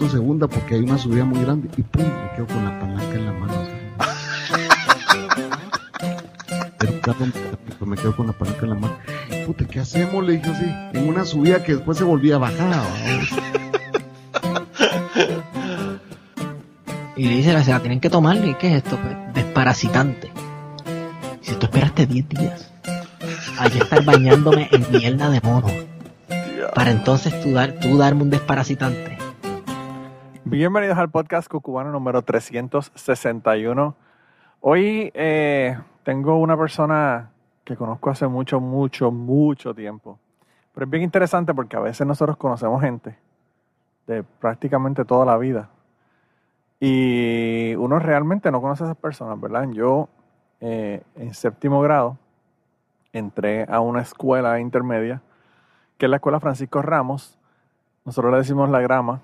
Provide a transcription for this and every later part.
En segunda porque hay una subida muy grande y pum, me quedo con la palanca en la mano. Pero me quedo con la palanca en la mano. Puta, ¿qué hacemos? Le dije así, en una subida que después se volvía a bajar. Y le dice, se la tienen que tomar, ¿y qué es esto? Pues, desparasitante. Si tú esperaste 10 días, hay que estar bañándome en mierda de mono. Para entonces tú, dar, tú darme un desparasitante. Bienvenidos al podcast Cucubano número 361. Hoy eh, tengo una persona que conozco hace mucho, mucho, mucho tiempo. Pero es bien interesante porque a veces nosotros conocemos gente de prácticamente toda la vida. Y uno realmente no conoce a esas personas, ¿verdad? Yo eh, en séptimo grado entré a una escuela intermedia, que es la escuela Francisco Ramos. Nosotros le decimos la grama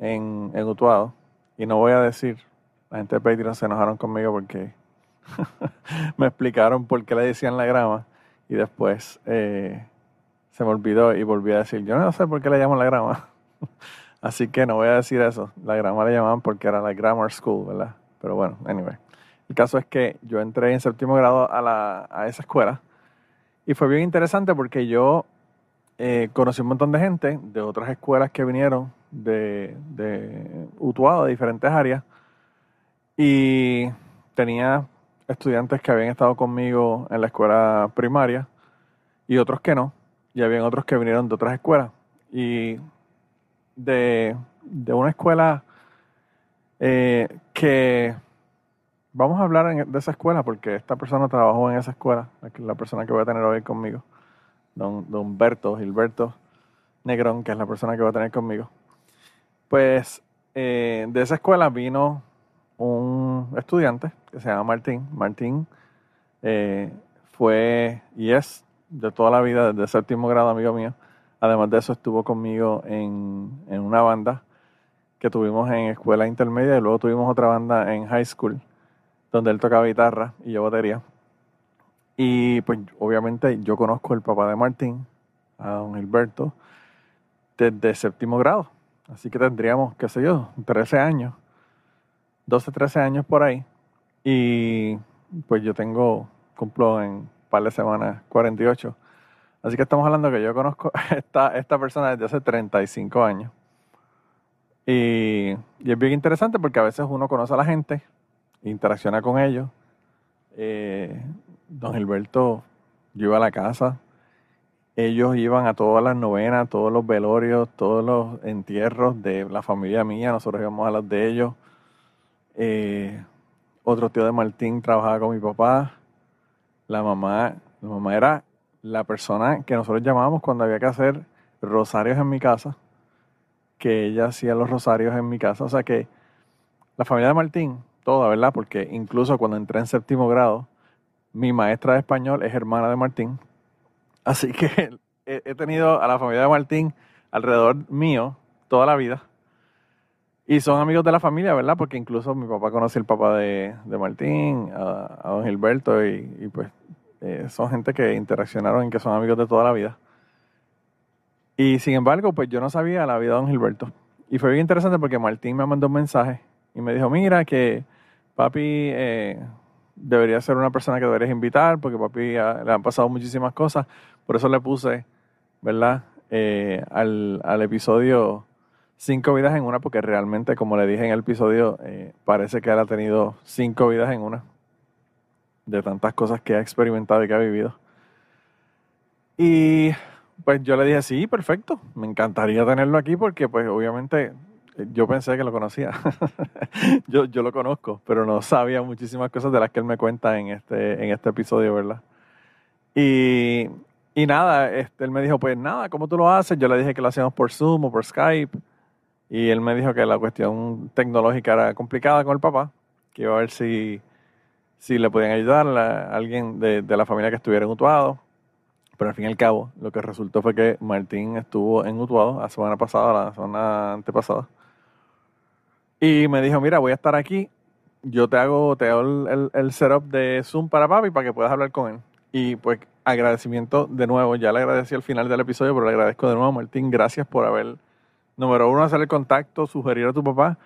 en, en Utuado. Y no voy a decir, la gente de Patreon se enojaron conmigo porque me explicaron por qué le decían la grama. Y después eh, se me olvidó y volví a decir, yo no sé por qué le llaman la grama. Así que no voy a decir eso. La grama le llamaban porque era la grammar school, ¿verdad? Pero bueno, anyway. El caso es que yo entré en séptimo grado a, la, a esa escuela y fue bien interesante porque yo eh, conocí un montón de gente de otras escuelas que vinieron de, de Utuado, de diferentes áreas. Y tenía estudiantes que habían estado conmigo en la escuela primaria y otros que no. Y habían otros que vinieron de otras escuelas. Y de, una escuela eh, que vamos a hablar de esa escuela porque esta persona trabajó en esa escuela, la persona que voy a tener hoy conmigo, don, don Humberto, Gilberto Negrón, que es la persona que va a tener conmigo. Pues eh, de esa escuela vino un estudiante que se llama Martín. Martín eh, fue y es de toda la vida, desde séptimo grado, amigo mío. Además de eso, estuvo conmigo en, una banda que tuvimos en escuela intermedia y luego tuvimos otra banda en high school, donde él tocaba guitarra y yo batería. Y pues obviamente yo conozco el papá de Martín, a don Gilberto, desde séptimo grado. Así que tendríamos, qué sé yo, 13 años, 12, 13 años por ahí. Y pues yo tengo, cumplo en un par de semanas 48. Así que estamos hablando que yo conozco a esta, esta persona desde hace 35 años. Y, y, es bien interesante porque a veces uno conoce a la gente, interacciona con ellos. Eh, don Gilberto, yo iba a la casa, ellos iban a todas las novenas, todos los velorios, todos los entierros de la familia mía, nosotros íbamos a los de ellos. Eh, otro tío de Martín trabajaba con mi papá. La mamá, la mamá era la persona que nosotros llamábamos cuando había que hacer rosarios en mi casa, que ella hacía los rosarios en mi casa. O sea que la familia de Martín, toda, ¿verdad? Porque incluso cuando entré en séptimo grado, mi maestra de español es hermana de Martín. Así que he, tenido a la familia de Martín alrededor mío toda la vida. Y son amigos de la familia, ¿verdad? Porque incluso mi papá conoce al papá de, Martín, a, don Gilberto, y, y pues eh, son gente que interaccionaron y que son amigos de toda la vida. Y sin embargo, pues yo no sabía la vida de don Gilberto. Y fue bien interesante porque Martín me mandó un mensaje y me dijo, mira que papi eh, debería ser una persona que deberías invitar porque papi le han pasado muchísimas cosas. Por eso le puse, ¿verdad? Eh, al, al, episodio cinco vidas en una porque realmente, como le dije en el episodio, parece que él ha tenido cinco vidas en una de tantas cosas que ha experimentado y que ha vivido. Y pues yo le dije, sí, perfecto, me encantaría tenerlo aquí porque pues obviamente eh, yo pensé que lo conocía. yo, yo lo conozco, pero no sabía muchísimas cosas de las que él me cuenta en este, en este episodio, ¿verdad? Y, y nada, este, él me dijo, pues nada, ¿cómo tú lo haces? Yo le dije que lo hacíamos por Zoom o por Skype. Y él me dijo que la cuestión tecnológica era complicada con el papá, que iba a ver si si le podían ayudar a alguien de, la familia que estuviera en Utuado. Pero al fin y al cabo, lo que resultó fue que Martín estuvo en Utuado la semana pasada, la semana antepasada. Y me dijo, mira, voy a estar aquí. Yo te hago, te hago el, el, setup de Zoom para papi para que puedas hablar con él. Y pues agradecimiento de nuevo, ya le agradecí al final del episodio, pero le agradezco de nuevo, Martín, gracias por habernos número uno, hacer el contacto, sugerir a tu papá.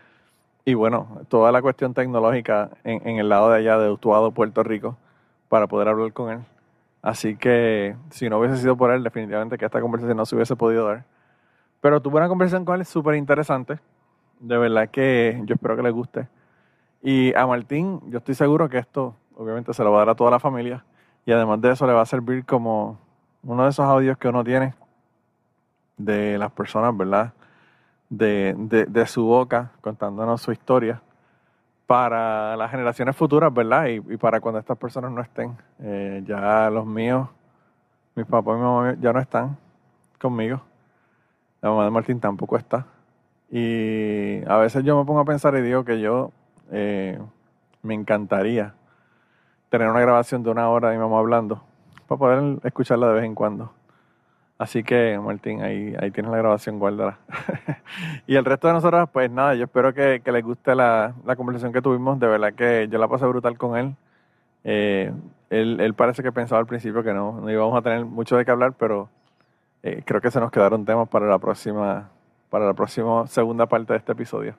Y bueno, toda la cuestión tecnológica en, el lado de allá de Utuado, Puerto Rico, para poder hablar con él. Así que si no hubiese sido por él, definitivamente que esta conversación no se hubiese podido dar. Pero tuve una conversación con él súper interesante. De verdad que yo espero que les guste. Y a Martín, yo estoy seguro que esto obviamente se lo va a dar a toda la familia. Y además de eso le va a servir como uno de esos audios que uno tiene de las personas, ¿verdad? De, de, su boca contándonos su historia para las generaciones futuras, ¿verdad? Y, para cuando estas personas no estén. Eh, ya los míos, mis papás y mi mamá ya no están conmigo. La mamá de Martín tampoco está. Y a veces yo me pongo a pensar y digo que yo eh, me encantaría tener una grabación de una hora de mi mamá hablando para poder escucharla de vez en cuando. Así que, Martín, ahí, ahí tienes la grabación, guárdala. y el resto de nosotros, pues nada, yo espero que, les guste la, conversación que tuvimos. De verdad que yo la pasé brutal con él. Eh, él, él, parece que pensaba al principio que no, no íbamos a tener mucho de qué hablar, pero eh, creo que se nos quedaron temas para la próxima, para la próxima segunda parte de este episodio.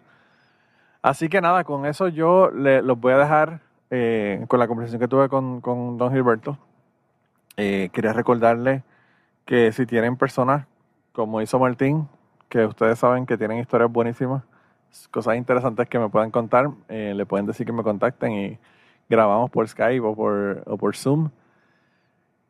Así que nada, con eso yo le, los voy a dejar eh, con la conversación que tuve con, con Don Gilberto. quería recordarle que si tienen personas como hizo Martín, que ustedes saben que tienen historias buenísimas, cosas interesantes que me puedan contar, eh, le pueden decir que me contacten y grabamos por Skype o por, o por Zoom.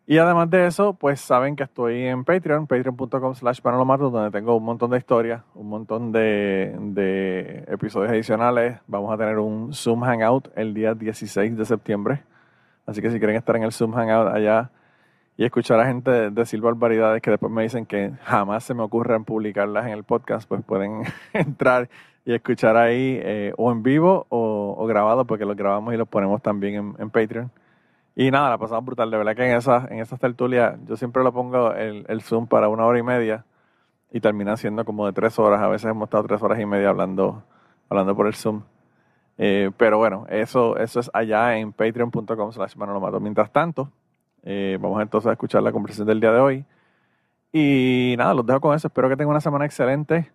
Y además de eso, pues saben que estoy en Patreon, patreon.com slash donde tengo un montón de historias, un montón de, episodios adicionales. Vamos a tener un Zoom Hangout el día 16 de septiembre. Así que si quieren estar en el Zoom Hangout allá, y escuchar a gente decir barbaridades que después me dicen que jamás se me ocurran publicarlas en el podcast, pues pueden entrar y escuchar ahí eh, o en vivo o, grabado, porque los grabamos y los ponemos también en, Patreon. Y nada, la pasamos brutal. De verdad que en esas en esas tertulias yo siempre lo pongo el, el Zoom para una hora y media y termina siendo como de tres horas. A veces hemos estado tres horas y media hablando, hablando por el Zoom. Eh, pero bueno, eso, eso es allá en patreon.com slash Mientras tanto, eh, vamos entonces a escuchar la conversación del día de hoy. Y nada, los dejo con eso. Espero que tengan una semana excelente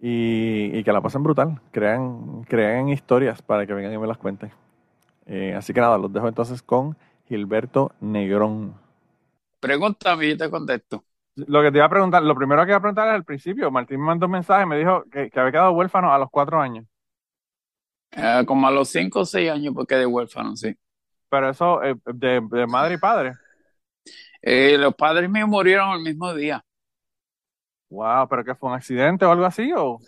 y, que la pasen brutal. Crean, crean historias para que vengan y me las cuenten. Eh, así que nada, los dejo entonces con Gilberto Negrón. Pregúntame y te contesto. Lo que te iba a preguntar, lo primero que iba a preguntar es al principio. Martín me mandó un mensaje, me dijo que, había quedado huérfano a los cuatro años. Eh, como a los cinco o seis años porque de huérfano, sí. Pero eso, eh, de, de, madre y padre. Eh, los padres míos murieron el mismo día. Wow, pero que fue un accidente o algo así o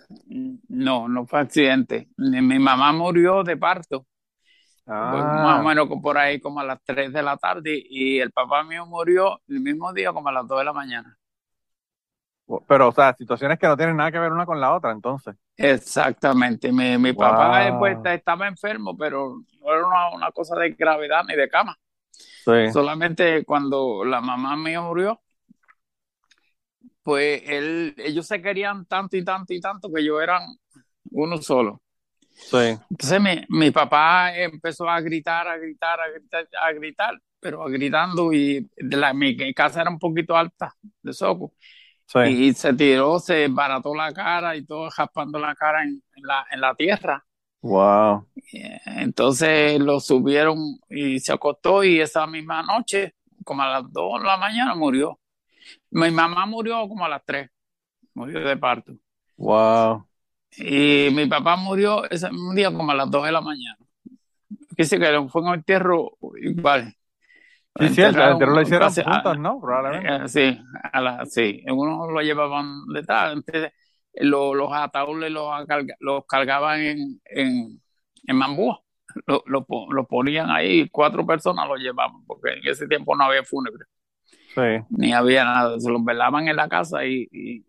no, no fue accidente. Mi mamá murió de parto. Más o ah. menos por ahí como a las 3 de la tarde y el papá mío murió el mismo día como a las 2 de la mañana. Pero, o sea, situaciones que no tienen nada que ver una con la otra, entonces. Exactamente. Mi, mi papá después estaba enfermo, pero no era una, cosa de gravedad ni de cama. Solamente cuando la mamá mía murió, pues él, ellos se querían tanto y tanto y tanto que yo eran uno solo. Sí. Entonces mi, mi, papá empezó a gritar, a gritar, a gritar, a gritar, pero gritando y la, mi casa era un poquito alta de soco. Y se tiró, se barató la cara y todo raspando la cara en, la, en la tierra. Wow. Entonces lo subieron y se acostó y esa misma noche, como a las 2 de la mañana, murió. Mi mamá murió como a las 3, murió de parto. Wow. Y mi papá murió ese mismo día como a las 2 de la mañana. Dice que fue en el entierro igual. Sí, sí, el lo hicieron juntos, ¿no? Probablemente. Eh, sí, a la, sí, uno lo llevaban de tal, entonces los, ataúdes los, los cargaban en, en, en mambúa, lo, lo, ponían ahí, cuatro personas lo llevaban, porque en ese tiempo no había fúnebre. Sí. Ni había nada, se los velaban en la casa y, y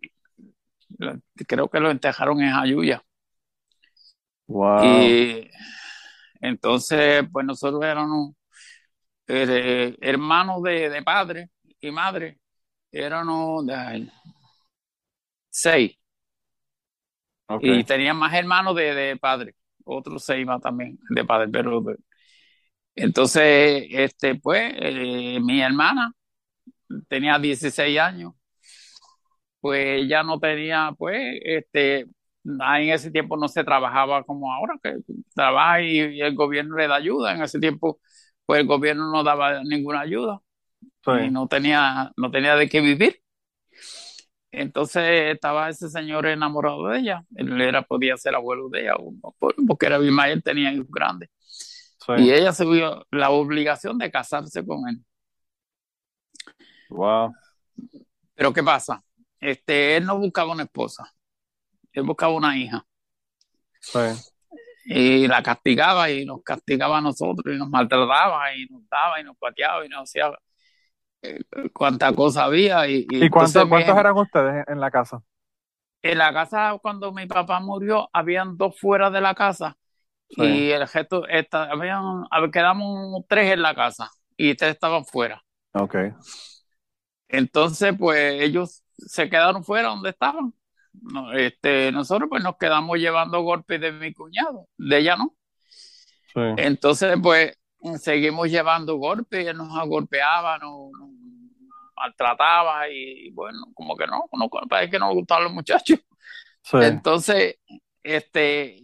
creo que lo enterraron en Ayuya. Wow. Y entonces, pues nosotros éramos eh, hermanos de, de, padre y madre, eran seis. Y tenían más hermanos de, de, padre, otros seis más también de padre, pero entonces, este, pues, eh, mi hermana tenía 16 años pues ella no tenía, pues, este, en ese tiempo no se trabajaba como ahora, que trabaja y, el gobierno le da ayuda. En ese tiempo, pues el gobierno no daba ninguna ayuda y no tenía, no tenía de qué vivir. Entonces estaba ese señor enamorado de ella. Él era, podía ser abuelo de ella, porque era él tenía hijos grandes. Y ella se vio la obligación de casarse con él. Wow. Pero ¿qué pasa? Este, él no buscaba una esposa, él buscaba una hija. Sí. Y la castigaba y nos castigaba a nosotros y nos maltrataba y nos daba y nos pateaba y nos hacía eh, cuánta cosa había. ¿Y, y, cuántos, eran ustedes en la casa? En la casa, cuando mi papá murió, habían dos fuera de la casa y el gesto, esta, habían, quedamos tres en la casa y tres estaban fuera. Ok. Entonces, pues ellos se quedaron fuera donde estaban. este, nosotros pues nos quedamos llevando golpes de mi cuñado, de ella no. Entonces, pues seguimos llevando golpes, nos golpeaba, nos, maltrataba y bueno, como que no, no parece que no nos gustaban los muchachos. Entonces, este,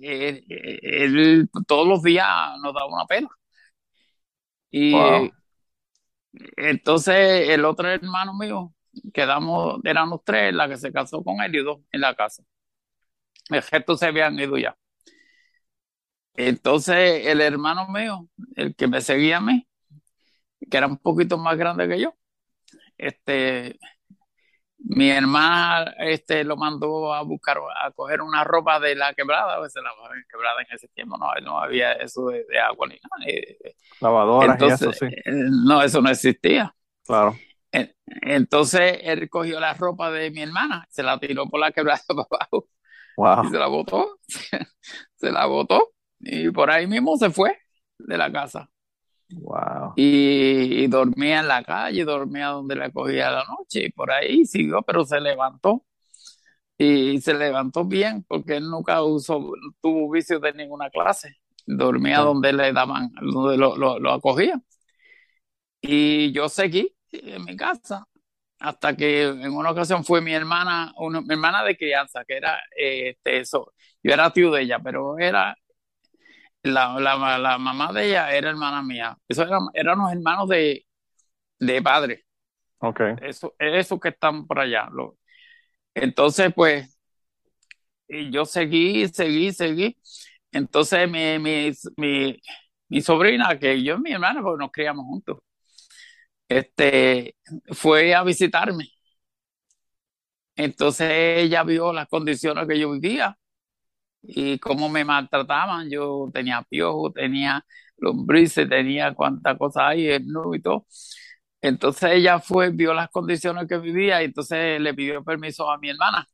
él, todos los días nos daba una pena. Y entonces el otro hermano mío, quedamos, éramos tres, la que se casó con él y dos en la casa. El resto se habían ido ya. Entonces el hermano mío, el que me seguía a mí, que era un poquito más grande que yo, este, mi hermana este, lo mandó a buscar, a coger una ropa de la quebrada, a veces la quebrada en ese tiempo no, no había eso de, agua ni nada. Lavadoras y eso, sí. Eh, no, eso no existía. Claro. Entonces él cogió la ropa de mi hermana, se la tiró por la quebrada para abajo. Wow. Y se la botó. se la botó. Y por ahí mismo se fue de la casa. Wow. Y, dormía en la calle, dormía donde le cogía la noche y por ahí siguió, pero se levantó. Y se levantó bien porque él nunca usó, tuvo vicio de ninguna clase. Dormía donde le daban, donde lo, lo, acogían. Y yo seguí en mi casa hasta que en una ocasión fue mi hermana, una, mi hermana de crianza, que era este, eso. Yo era tío de ella, pero era la, la, la, mamá de ella era hermana mía. Eso eran, eran los hermanos de, de padre. Ok. Eso, eso que están por allá. Lo, entonces, pues, yo seguí, seguí, seguí. Entonces, mi, mi, mi, mi sobrina, que yo y mi hermana, porque nos criamos juntos, este, fue a visitarme. Entonces ella vio las condiciones que yo vivía y cómo me maltrataban. Yo tenía piojos, tenía lombrices, tenía cuántas cosas hay, el y todo. Entonces ella fue, vio las condiciones que vivía y entonces le pidió permiso a mi hermana.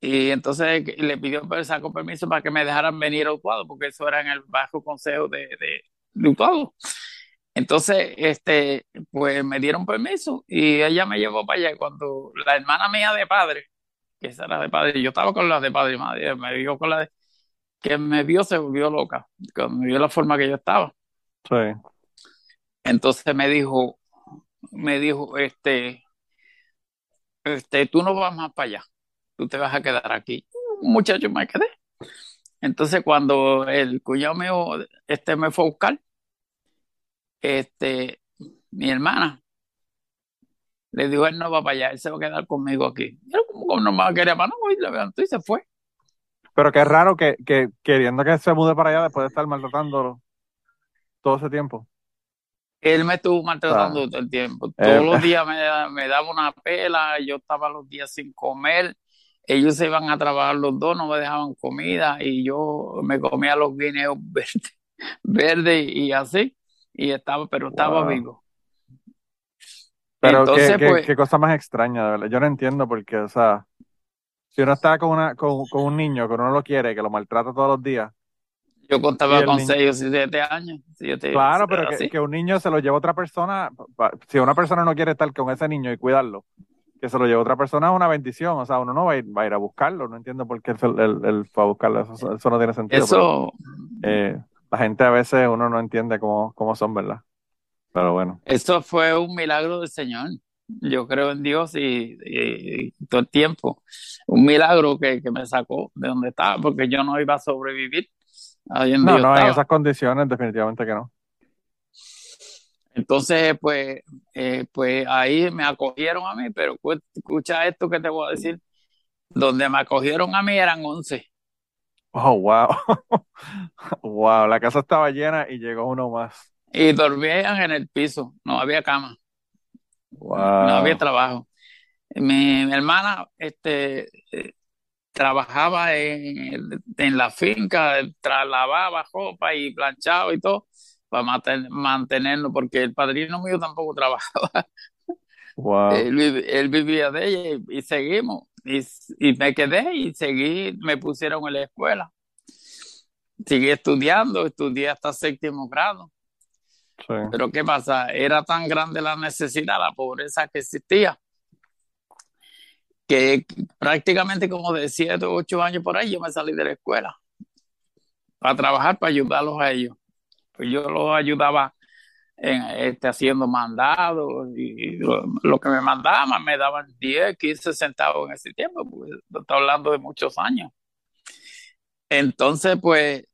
Y entonces le pidió, sacó permiso para que me dejaran venir a Utuado, porque eso era en el bajo consejo de, de. Entonces, este, pues me dieron permiso y ella me llevó para allá. Cuando la hermana mía de padre, que esa era de padre. Yo estaba con la de padre y madre, me vio con la de que me vio, se volvió loca, cuando me vio la forma que yo estaba. Sí. Entonces me dijo, me dijo, este, este, tú no vas más para allá, tú te vas a quedar aquí. Muchacho, me quedé. Entonces cuando el cuñado mío, este, me fue a buscar, este, mi hermana le dijo, él no va para allá, él se va a quedar conmigo aquí. Y él como, no me querer más, no, y levantó y se fue. Pero qué raro que, que queriendo que se mude para allá después de estar maltratándolo todo ese tiempo. Él me estuvo maltratando ah. todo el tiempo. Todos los días me, me, daba una pela, yo estaba los días sin comer. Ellos se iban a trabajar los dos, no me dejaban comida y yo me comía los guineos verdes, verde y así. Y estaba, pero estaba vivo. Pero Entonces, qué, pues, qué, cosa más extraña, de verdad. Yo no entiendo porque, o sea, si uno está con, una, con, con un niño que uno lo quiere, que lo maltrata todos los días. Yo contaba con 6 o 7 años. claro, pero que, que, un niño se lo lleva otra persona, si una persona no quiere estar con ese niño y cuidarlo, que se lo lleve otra persona es una bendición. O sea, uno no va a ir, va a, ir a buscarlo. No entiendo por qué él, fue a buscarlo. Eso, eso, no tiene sentido. Eso. eh, la gente a veces uno no entiende cómo, cómo son, ¿verdad? Pero bueno. Esto fue un milagro del Señor. yo creo en Dios y, todo el tiempo. Un milagro que, me sacó de donde estaba, porque yo no iba a sobrevivir. no, no, en esas condiciones definitivamente que no. Entonces, pues, eh, pues ahí me acogieron a mí, pero escucha esto que te voy a decir. Donde me acogieron a mí eran 11. Oh, wow. wow, la casa estaba llena y llegó uno más. Y dormían en el piso, no había cama. Wow. No había trabajo. Mi, hermana este, eh, trabajaba en, en la finca, lavaba ropa y planchaba y todo para mantenernos, porque el padrino mío tampoco trabajaba. Wow. Él, vivía de ella y, seguimos. Y, y, me quedé y seguí, me pusieron en la escuela. Seguí estudiando, estudié hasta séptimo grado. Pero ¿qué pasa? Era tan grande la necesidad, la pobreza que existía, que prácticamente como de siete o ocho años por ahí yo me salí de la escuela para trabajar, para ayudarlos a ellos. Pues yo los ayudaba en, este, haciendo mandados y lo, que me mandaban me daban 10, 15 centavos en ese tiempo, pues está hablando de muchos años. Entonces, pues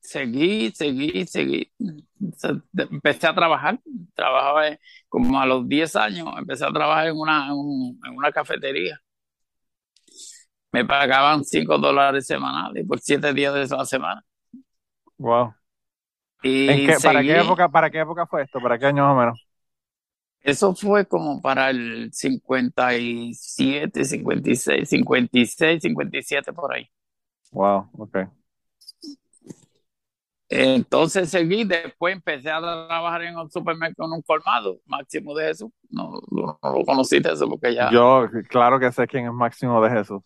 seguí, seguí, seguí. Empecé a trabajar, trabajaba como a los 10 años, empecé a trabajar en una, en una cafetería. Me pagaban 5 dólares semanales por 7 días de la semana. Wow. ¿Para qué época, para qué época fue esto? ¿Para qué año más o menos? Eso fue como para el 57, 56, 56, 57 por ahí. Wow, ok. Entonces seguí, después empecé a trabajar en un supermercado, en un colmado, Máximo de Jesús. No, no, lo conociste eso porque ya. Yo, claro que sé quién es Máximo de Jesús.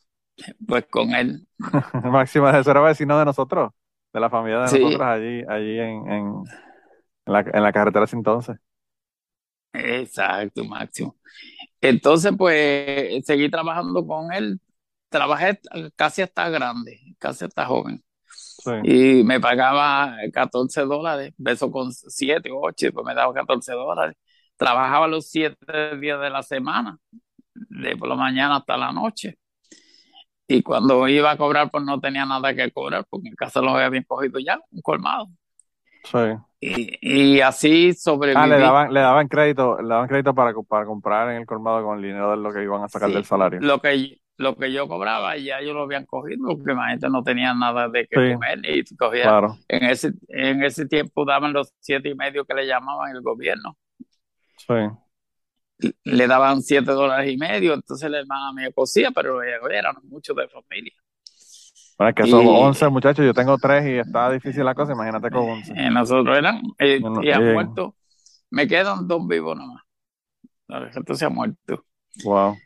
Pues con él. Máximo de Jesús era vecino de nosotros de la familia de nosotros allí, allí en, en, la, en la carretera entonces. Exacto, Máximo. Entonces, pues, seguí trabajando con él. Trabajé casi hasta grande, casi hasta joven. Y me pagaba 14 dólares, beso con 7, 8, pues me daba 14 dólares. Trabajaba los 7 días de la semana, de por la mañana hasta la noche. Y cuando iba a cobrar, pues no tenía nada que cobrar, porque en casa los había bien cogido ya, un colmado. Sí. Y, así sobreviví. Ah, le daban, le daban crédito, le daban crédito para, para comprar en el colmado con el dinero de lo que iban a sacar del salario. Lo que, lo que yo cobraba, ya ellos lo habían cogido, porque gente no tenía nada de que comer y cogía. Claro. En ese, en ese tiempo daban los siete y medio que le llamaban el gobierno. Sí le daban siete dólares y medio, entonces la hermana me cosía, pero eran muchos de familia. Bueno, es que son 11 muchachos, yo tengo tres y está difícil la cosa, imagínate con 11. Eh, nosotros eran, eh, y han muerto, me quedan dos vivos nomás. El resto se ha muerto. Wow.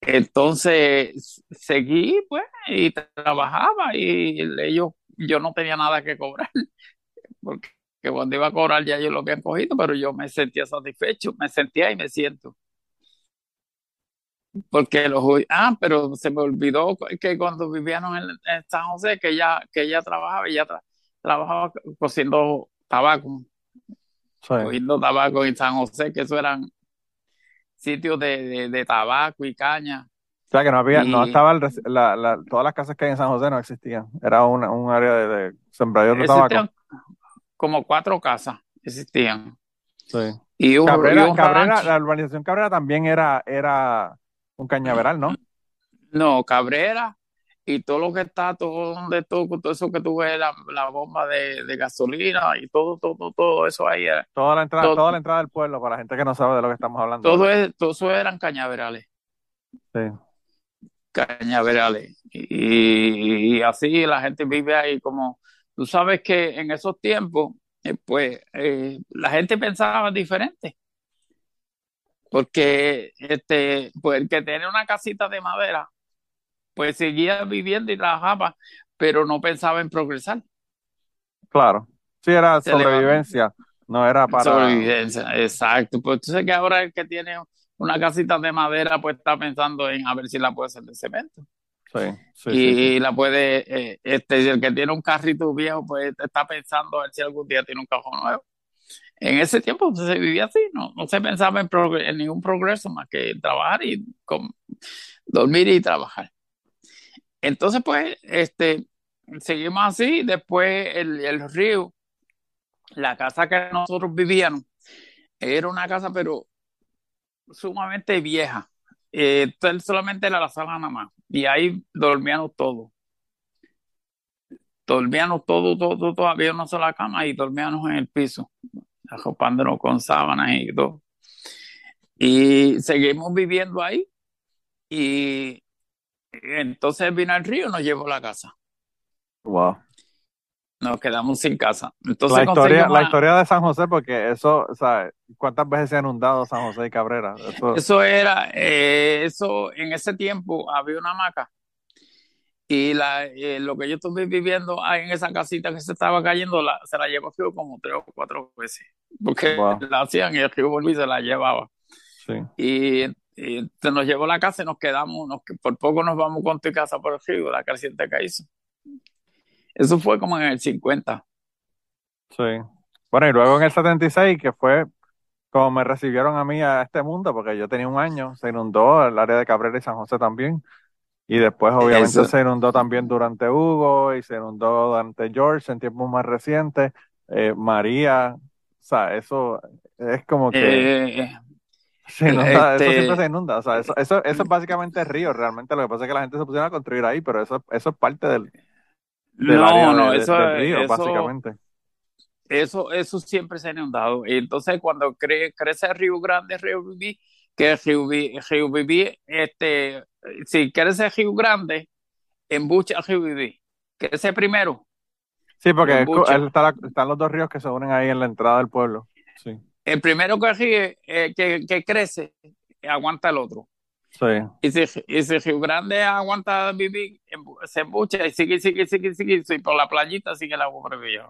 Entonces seguí, pues, y trabajaba y ellos, yo no tenía nada que cobrar, porque que cuando iba a cobrar ya yo lo habían cogido, pero yo me sentía satisfecho, me sentía y me siento. Porque los ah, pero se me olvidó que cuando vivíamos en, San José, que ella, que ella trabajaba, ella trabajaba cociendo tabaco, cogiendo tabaco en San José, que eso eran sitios de, de, tabaco y caña. O sea, que no había, no estaba, la, la, todas las casas que hay en San José no existían. Era una, un área de, de sembradíos de tabaco como cuatro casas existían. Sí. Y Cabrera, la urbanización Cabrera también era, era un cañaveral, ¿no? No, Cabrera y todo lo que está, todo donde todo, todo eso que tú ves, la, bomba de, gasolina y todo, todo, todo eso ahí. Toda la entrada, toda la entrada del pueblo, para la gente que no sabe de lo que estamos hablando. Todo, es, todo eso eran cañaverales. Sí. Cañaverales. y, así la gente vive ahí como Tú sabes que en esos tiempos, eh, pues, eh, la gente pensaba diferente. Porque este, pues el que tenía una casita de madera, pues seguía viviendo y trabajaba, pero no pensaba en progresar. Claro. Sí, era sobrevivencia, no era para. Sobrevivencia, exacto. Pues tú sabes que ahora el que tiene una casita de madera, pues está pensando en a ver si la puede hacer de cemento. Sí, y la puede, eh, este, el que tiene un carrito viejo, pues está pensando a ver si algún día tiene un cajón nuevo. en ese tiempo se vivía así, no, no se pensaba en, en ningún progreso más que trabajar y dormir y trabajar. Entonces, pues, este, seguimos así, después el, el río, la casa que nosotros vivíamos, era una casa, pero sumamente vieja. Eh, solamente era la sala nada más. Y ahí dormíamos todos. Dormíamos todos, todo, todo, había una sola cama y dormíamos en el piso, arropándonos con sábanas y todo. Y seguimos viviendo ahí. Y entonces vino el río y nos llevó a la casa. Wow nos quedamos sin casa. Entonces la historia, la historia de San José, porque eso, ¿sabes? ¿Cuántas veces se ha inundado San José y Cabrera? Eso, era, eh, eso, en ese tiempo había una hamaca. Y la, eh, lo que yo estuve viviendo ahí en esa casita que se estaba cayendo, la, se la llevó como tres o cuatro veces. Porque la hacían y el río volví y se la llevaba. Sí. Y, se nos llevó la casa y nos quedamos, nos, por poco nos vamos con tu casa por el río, la creciente que hizo. Eso fue como en el 50. Sí. Bueno, y luego en el 76, que fue como me recibieron a mí a este mundo, porque yo tenía un año, se inundó el área de Cabrera y San José también. Y después, obviamente, se inundó también durante Hugo y se inundó durante George en tiempos más recientes. Eh, María, o sea, eso es como que. Eh, se inunda, Eso siempre este se inunda. O sea, eso, eso, eso es básicamente río. Realmente lo que pasa es que la gente se pusieron a construir ahí, pero eso, eso es parte del, no, no, eso, eso, básicamente. Eso, eso siempre se ha inundado. Entonces, cuando crece el Río Grande, Río Viví, que el Río, Viví, este, si crece el Río Grande, embucha el Río Viví. Crece primero. Sí, porque están los dos ríos que se unen ahí en la entrada del pueblo. Sí. El primero que, eh, que, que crece, aguanta el otro. Y si, y si Río Grande aguanta vivir, se embucha y sigue, sigue, sigue, sigue, y por la playita sigue el agua el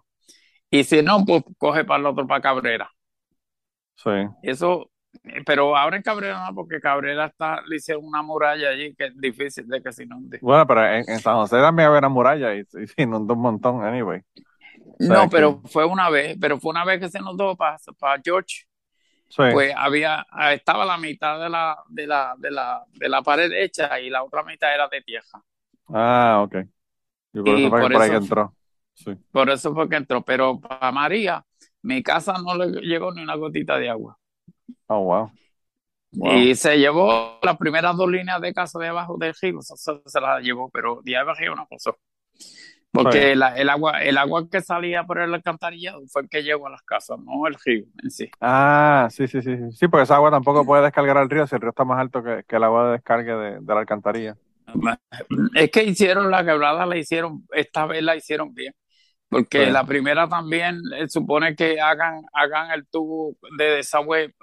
Y si no, pues coge para el otro, para Cabrera. Sí. Eso, pero ahora en Cabrera no, porque Cabrera está, le hicieron una muralla allí que es difícil de que se inunde. Bueno, pero en, San José también había una muralla y, se inundó un montón, anyway. no, pero fue una vez, pero fue una vez que se inundó para, para George pues había, ah, estaba la mitad de la, de la, de la, de la pared hecha y la otra mitad era de tierra. Ah, ok. Y por eso fue que entró. Sí. Por eso fue que entró. Pero para María, mi casa no le llegó ni una gotita de agua. Oh, wow. Y se llevó las primeras dos líneas de casa de abajo del río, se, se las llevó, pero de abajo no pasó. Porque el, agua, el agua que salía por el alcantarillado fue el que llegó a las casas, no el río en sí. Ah, sí, sí, sí. Sí, porque esa agua tampoco puede descargar al río si el río está más alto que, el agua de descargue de, la alcantarilla. Es que hicieron la quebrada, la hicieron, esta vez la hicieron bien. Porque la primera también eh, supone que hagan, hagan el tubo de desagüe eh,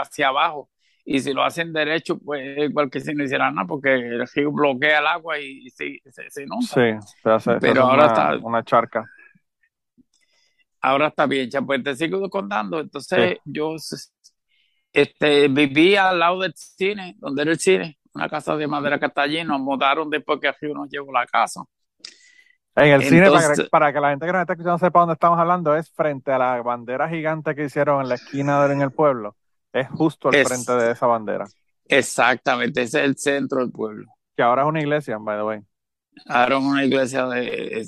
hacia abajo y si lo hacen derecho, pues igual que si no hicieran nada, porque el río bloquea el agua y, se, se, inunda. Sí, se hace, Pero ahora una, está, una charca. Ahora está bien, ya pues te sigo contando. Entonces yo este, viví al lado del cine, donde era el cine, una casa de madera que está allí, nos mudaron después que el río nos llevó la casa. En el cine, para que, la gente que nos está escuchando sepa dónde estamos hablando, es frente a la bandera gigante que hicieron en la esquina en el pueblo. Es justo al frente de esa bandera. Exactamente, ese es el centro del pueblo. Que ahora es una iglesia, by the way. Ahora es una iglesia de,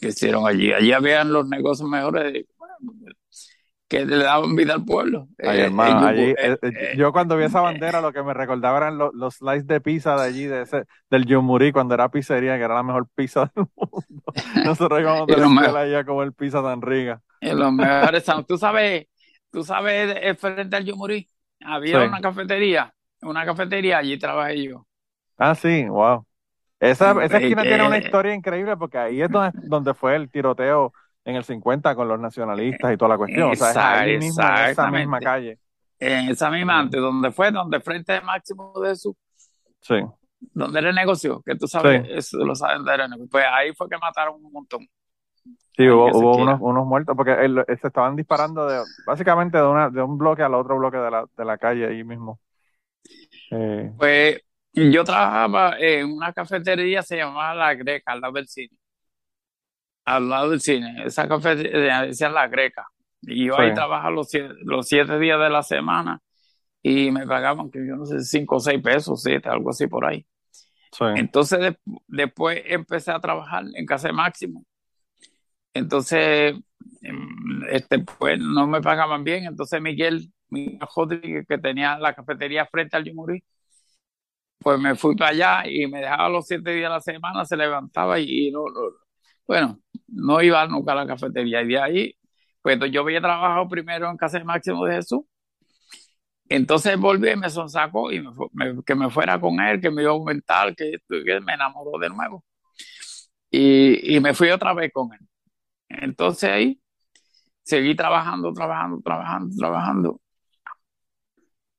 que hicieron allí. Allí habían los negocios mejores que le daban vida al pueblo. Eh, allí, eh, eh, yo cuando vi esa bandera lo que me recordaba eran los, los slices de pizza de allí, de ese, del Yumurí, cuando era pizzería, que era la mejor pizza del mundo. Nosotros íbamos de la escuela allá como el pizza tan rica. Los mejores, tú sabes, tú sabes, frente al Yumurí, había una cafetería, una cafetería, allí trabajé yo. Ah, sí, wow. Esa, esa esquina tiene una historia increíble porque ahí es donde, donde fue el tiroteo en el 50 con los nacionalistas y toda la cuestión. o sea, es ahí mismo, en esa misma calle. En esa misma antes, donde fue, donde frente al Máximo de su. Sí. Donde era el negocio, que tú sabes, eso lo saben de. Pues ahí fue que mataron un montón. Sí, hubo, unos, unos, muertos, porque se estaban disparando de, básicamente de, una, de un bloque al otro bloque de la, de la calle ahí mismo. Eh, pues yo trabajaba en una cafetería, se llamaba La Greca, al lado del cine. Al lado del cine. Esa cafetería decía La Greca. Y yo ahí trabajaba los siete, los siete días de la semana y me pagaban, que yo no sé, cinco o seis pesos, siete, algo así por ahí. Entonces después empecé a trabajar en Casa de Máximo. Entonces, em, este, pues no me pagaban bien. Entonces Miguel, mi hijo que tenía la cafetería frente al Yumurí, pues me fui para allá y me dejaba los siete días de la semana, se levantaba y, no, bueno, no iba nunca a la cafetería. Y de ahí, pues yo había trabajado primero en Casa de Máximo de Jesús entonces volví y me sonsacó y que me fuera con él, que me iba a aumentar, que, que me enamoró de nuevo. Y, y, me fui otra vez con él. Entonces ahí seguí trabajando, trabajando, trabajando, trabajando.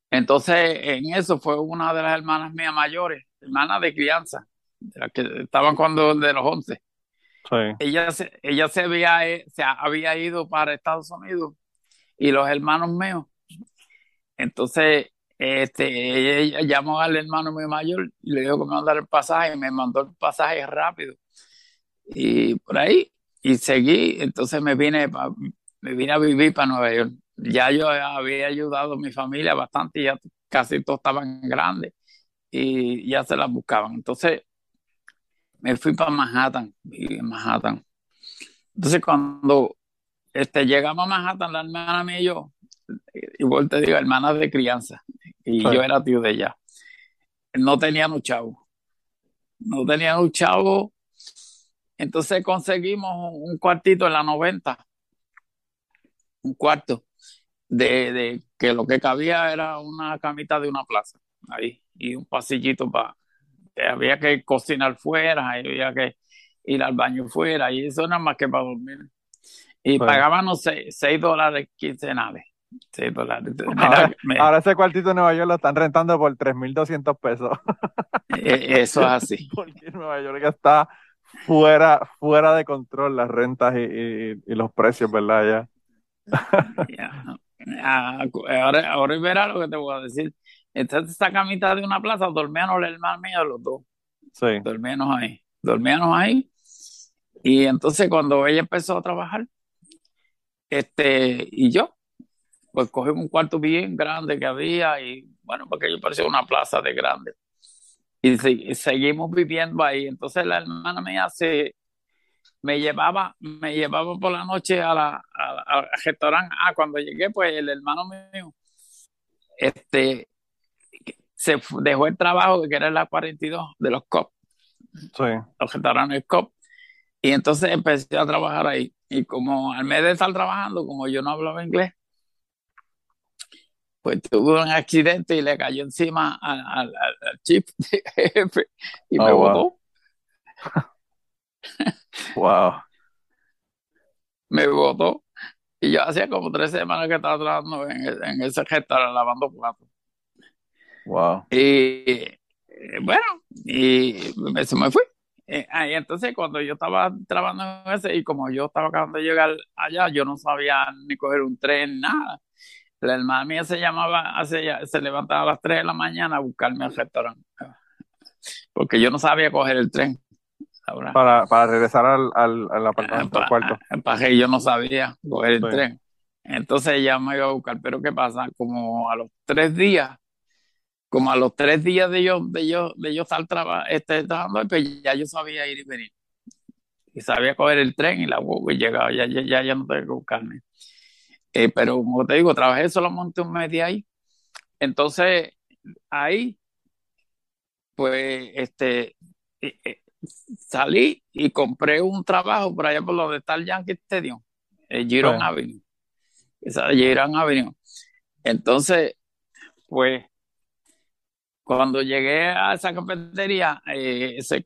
Entonces en eso fue una de las hermanas mías mayores, hermanas de crianza, de las que estaban cuando de los 11. Ella, se, ella se, había, se había ido para Estados Unidos y los hermanos míos entonces, este, ella llamó al hermano mío mayor y le dijo que me mandara el pasaje y me mandó el pasaje rápido. Y por ahí, y seguí, entonces me vine, me vine a vivir para Nueva York. Ya yo había ayudado a mi familia bastante, ya casi todos estaban grandes y ya se las buscaban. Entonces, me fui para Manhattan, y Manhattan. Entonces, cuando este, llegamos a Manhattan, la hermana mía y yo, igual te digo, hermana de crianza, y yo era tío de ella. No tenía un chavo. No tenía un chavo. Entonces conseguimos un cuartito en la 90. Un cuarto. De, de que lo que cabía era una camita de una plaza. Ahí. Y un pasillito para. Había que cocinar fuera, había que ir al baño fuera, y eso nada más que para dormir. Y pagábamos 6 dólares quincenales. Sí, dólares. Ahora, ese cuartito de Nueva York lo están rentando por 3.200 pesos. E, eso es así. Porque Nueva York está fuera, fuera de control las rentas y, los precios, ¿verdad? Ya. Ah, ahora, ahora verá lo que te voy a decir. Esta, esta camita de una plaza, dormíamos el hermano mío los dos. Sí. Dormíamos ahí. Dormíamos ahí. Y entonces cuando ella empezó a trabajar, este, y yo, pues cogimos un cuarto bien grande que había y bueno, porque yo parecía una plaza de grande. Y, seguimos viviendo ahí. Entonces la hermana mía se, me llevaba, me llevaba por la noche a la, al restaurante. Ah, cuando llegué, pues el hermano mío, este, se dejó el trabajo que era la 42 de los COP. Sí. Los restaurantes COP. Y entonces empecé a trabajar ahí. Y como al mes de estar trabajando, como yo no hablaba inglés, pues tuvo un accidente y le cayó encima al, chip de jefe y me botó. Wow. me botó. Y yo hacía como tres semanas que estaba trabajando en, ese restaurante lavando platos. Wow. Y eh, bueno, y se me fui. Eh, ahí entonces cuando yo estaba trabajando en ese y como yo estaba acabando de llegar allá, yo no sabía ni coger un tren, nada. La hermana mía se llamaba, se levantaba a las 3 de la mañana a buscarme al restaurante. Porque yo no sabía coger el tren. Para, para regresar al, al, apartamento, al cuarto. Para que yo no sabía coger el tren. Entonces ella me iba a buscar. Pero ¿qué pasa? Como a los tres días, como a los tres días de yo, de yo, de yo estar este, trabajando, pues ya yo sabía ir y venir. Y sabía coger el tren y la y llegaba, ya, ya, ya, ya no tenía que buscarme. Eh, pero como te digo, trabajé solamente un mes de ahí. Entonces, ahí, pues, este, eh, eh, salí y compré un trabajo por allá por donde está el Yankee Stadium, el Giron Avenue. Esa Giron Avenue. Entonces, pues, cuando llegué a esa cafetería, se,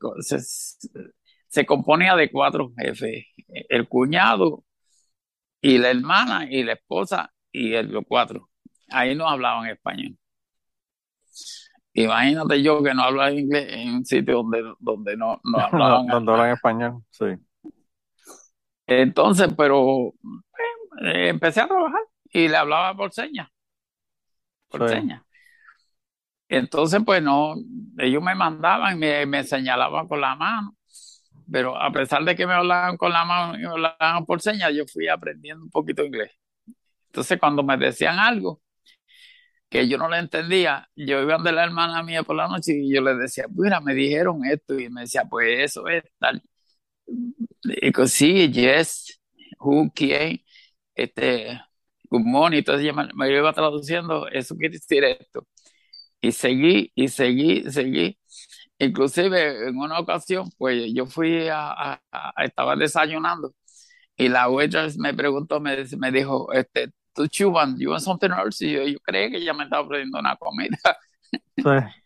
se, componía de cuatro jefes. El cuñado, y la hermana y la esposa y los cuatro. Ahí no hablaban español. Imagínate yo que no hablaba inglés en un sitio donde, donde no, no hablaban donde hablan español, sí. Entonces, pero eh, empecé a trabajar y le hablaba por señas. Por señas. Entonces, pues no, ellos me mandaban, me, me señalaban con la mano pero a pesar de que me hablaban con la mano y me hablaban por señas, yo fui aprendiendo un poquito inglés. Entonces cuando me decían algo que yo no le entendía, yo iba de la hermana mía por la noche y yo le decía, mira, me dijeron esto y me decía, pues eso es tal. Digo, sí, yes, who, quién, este, good morning. Entonces me, me iba traduciendo, eso quiere decir esto. Y seguí, y seguí, seguí. Inclusive en una ocasión, pues yo fui a, a, estaba desayunando y la waitress me preguntó, me, me dijo, este, ¿tú chuban? You want something else? Y yo, yo creí que ella me estaba ofreciendo una comida.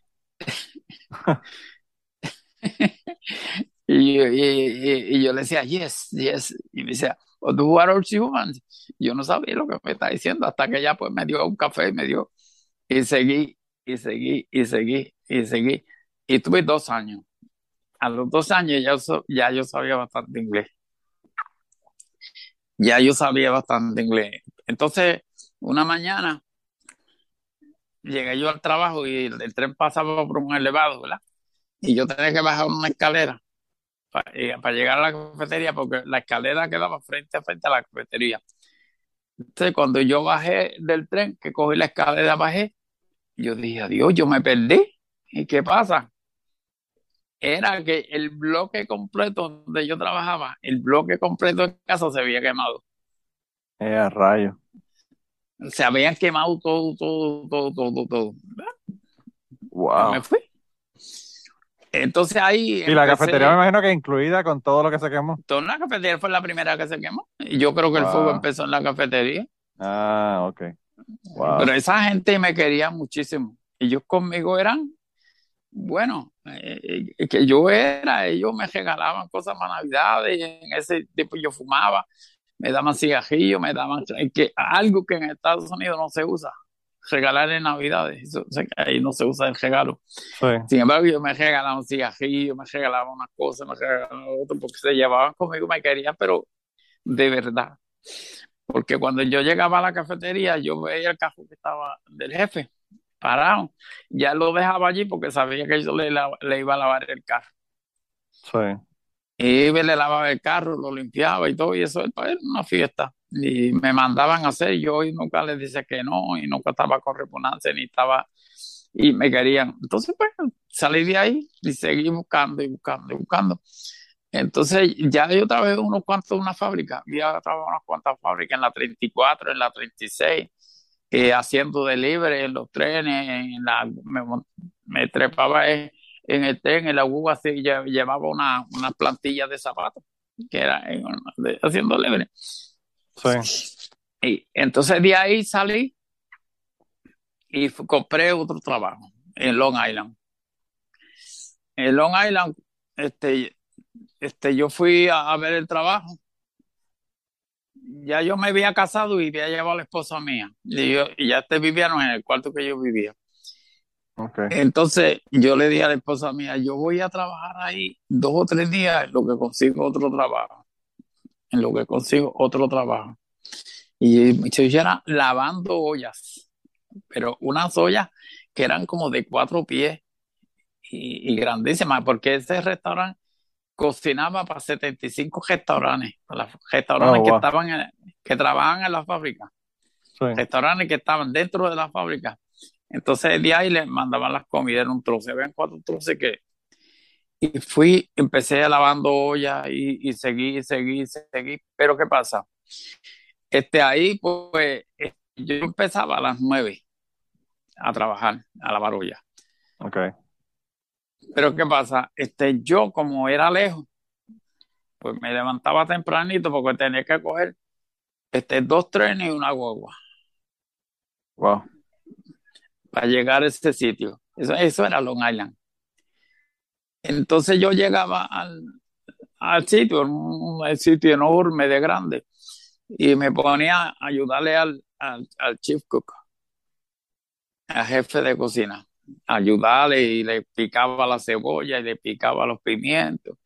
y, y, y, yo le decía, yes, yes. Y me decía, what else you want? Yo no sabía lo que me estaba diciendo hasta que ella pues me dio un café y me dio. Y seguí, y seguí, y seguí, y seguí. Y tuve dos años. A los dos años ya, ya yo sabía bastante inglés. Ya yo sabía bastante inglés. Entonces, una mañana llegué yo al trabajo y el, tren pasaba por un elevado, ¿verdad? Y yo tenía que bajar una escalera para, para, llegar a la cafetería porque la escalera quedaba frente a frente a la cafetería. Entonces, cuando yo bajé del tren, que cogí la escalera, bajé, yo dije, adiós, yo me perdí. ¿Y qué pasa? Era que el bloque completo donde yo trabajaba, el bloque completo de casa se había quemado. Eh, rayo. Se habían quemado todo, todo, todo, todo, todo. Wow. Me fui. Entonces ahí. Y la cafetería me imagino que incluida con todo lo que se quemó. Toda la cafetería fue la primera que se quemó. Y yo creo que el fuego empezó en la cafetería. Ah, ok. Wow. Pero esa gente me quería muchísimo. Ellos conmigo eran bueno, eh, eh, que yo era, ellos me regalaban cosas para Navidad, y en ese tiempo yo fumaba, me daban cigarrillos, me daban que, algo que en Estados Unidos no se usa, regalar en Navidades, eso, ahí no se usa el regalo. Sin embargo, yo me regalaban cigarrillos, me regalaban unas cosas, me regalaban otras, porque se llevaban conmigo, me querían, pero de verdad. Porque cuando yo llegaba a la cafetería, yo veía el carro que estaba del jefe parado. Ya lo dejaba allí porque sabía que yo le, le iba a lavar el carro. Sí. Y le lavaba el carro, lo limpiaba y todo, y eso era una fiesta. Y me mandaban a hacer, yo y nunca les dice que no, y nunca estaba con repugnancia, ni estaba, y me querían. Entonces, pues, salí de ahí y seguí buscando y buscando y buscando. Entonces, ya yo trabajé unos cuantos, una fábrica, ya trabajé unas cuantas fábricas, en la 34, en la 36, eh, haciendo delivery en los trenes, en la, me, trepaba en, el tren, en la UBA, así, llevaba una, una plantilla de zapatos, que era haciendo delivery. Sí. Y entonces de ahí salí y compré otro trabajo en Long Island. En Long Island, este, este, yo fui a ver el trabajo ya yo me había casado y había llevado a la esposa mía. Y, yo, y ya te vivían en el cuarto que yo vivía. Okay. Entonces yo le dije a la esposa mía, yo voy a trabajar ahí dos o tres días en lo que consigo otro trabajo. En lo que consigo otro trabajo. Y yo era lavando ollas, pero unas ollas que eran como de cuatro pies y, y grandísimas, porque ese restaurante cocinaba para 75 restaurantes, para restaurantes oh, que estaban que trabajaban en la fábrica, restaurantes que estaban dentro de la fábrica. Entonces de ahí le mandaban las comidas en un trozo, habían cuatro trozos que y fui, empecé lavando ollas y, y seguí, seguí, seguí, pero ¿qué pasa? Este ahí pues yo empezaba a las nueve a trabajar, a lavar ollas. Okay. Pero ¿qué pasa? Este, yo como era lejos, pues me levantaba tempranito porque tenía que coger este, dos trenes y una guagua. Wow. Para llegar a ese sitio. Eso, eso era Long Island. Entonces yo llegaba al, al sitio, un, sitio enorme de grande, y me ponía a ayudarle al, al, al chief cook, al jefe de cocina ayudarle y le picaba la cebolla y le picaba los pimientos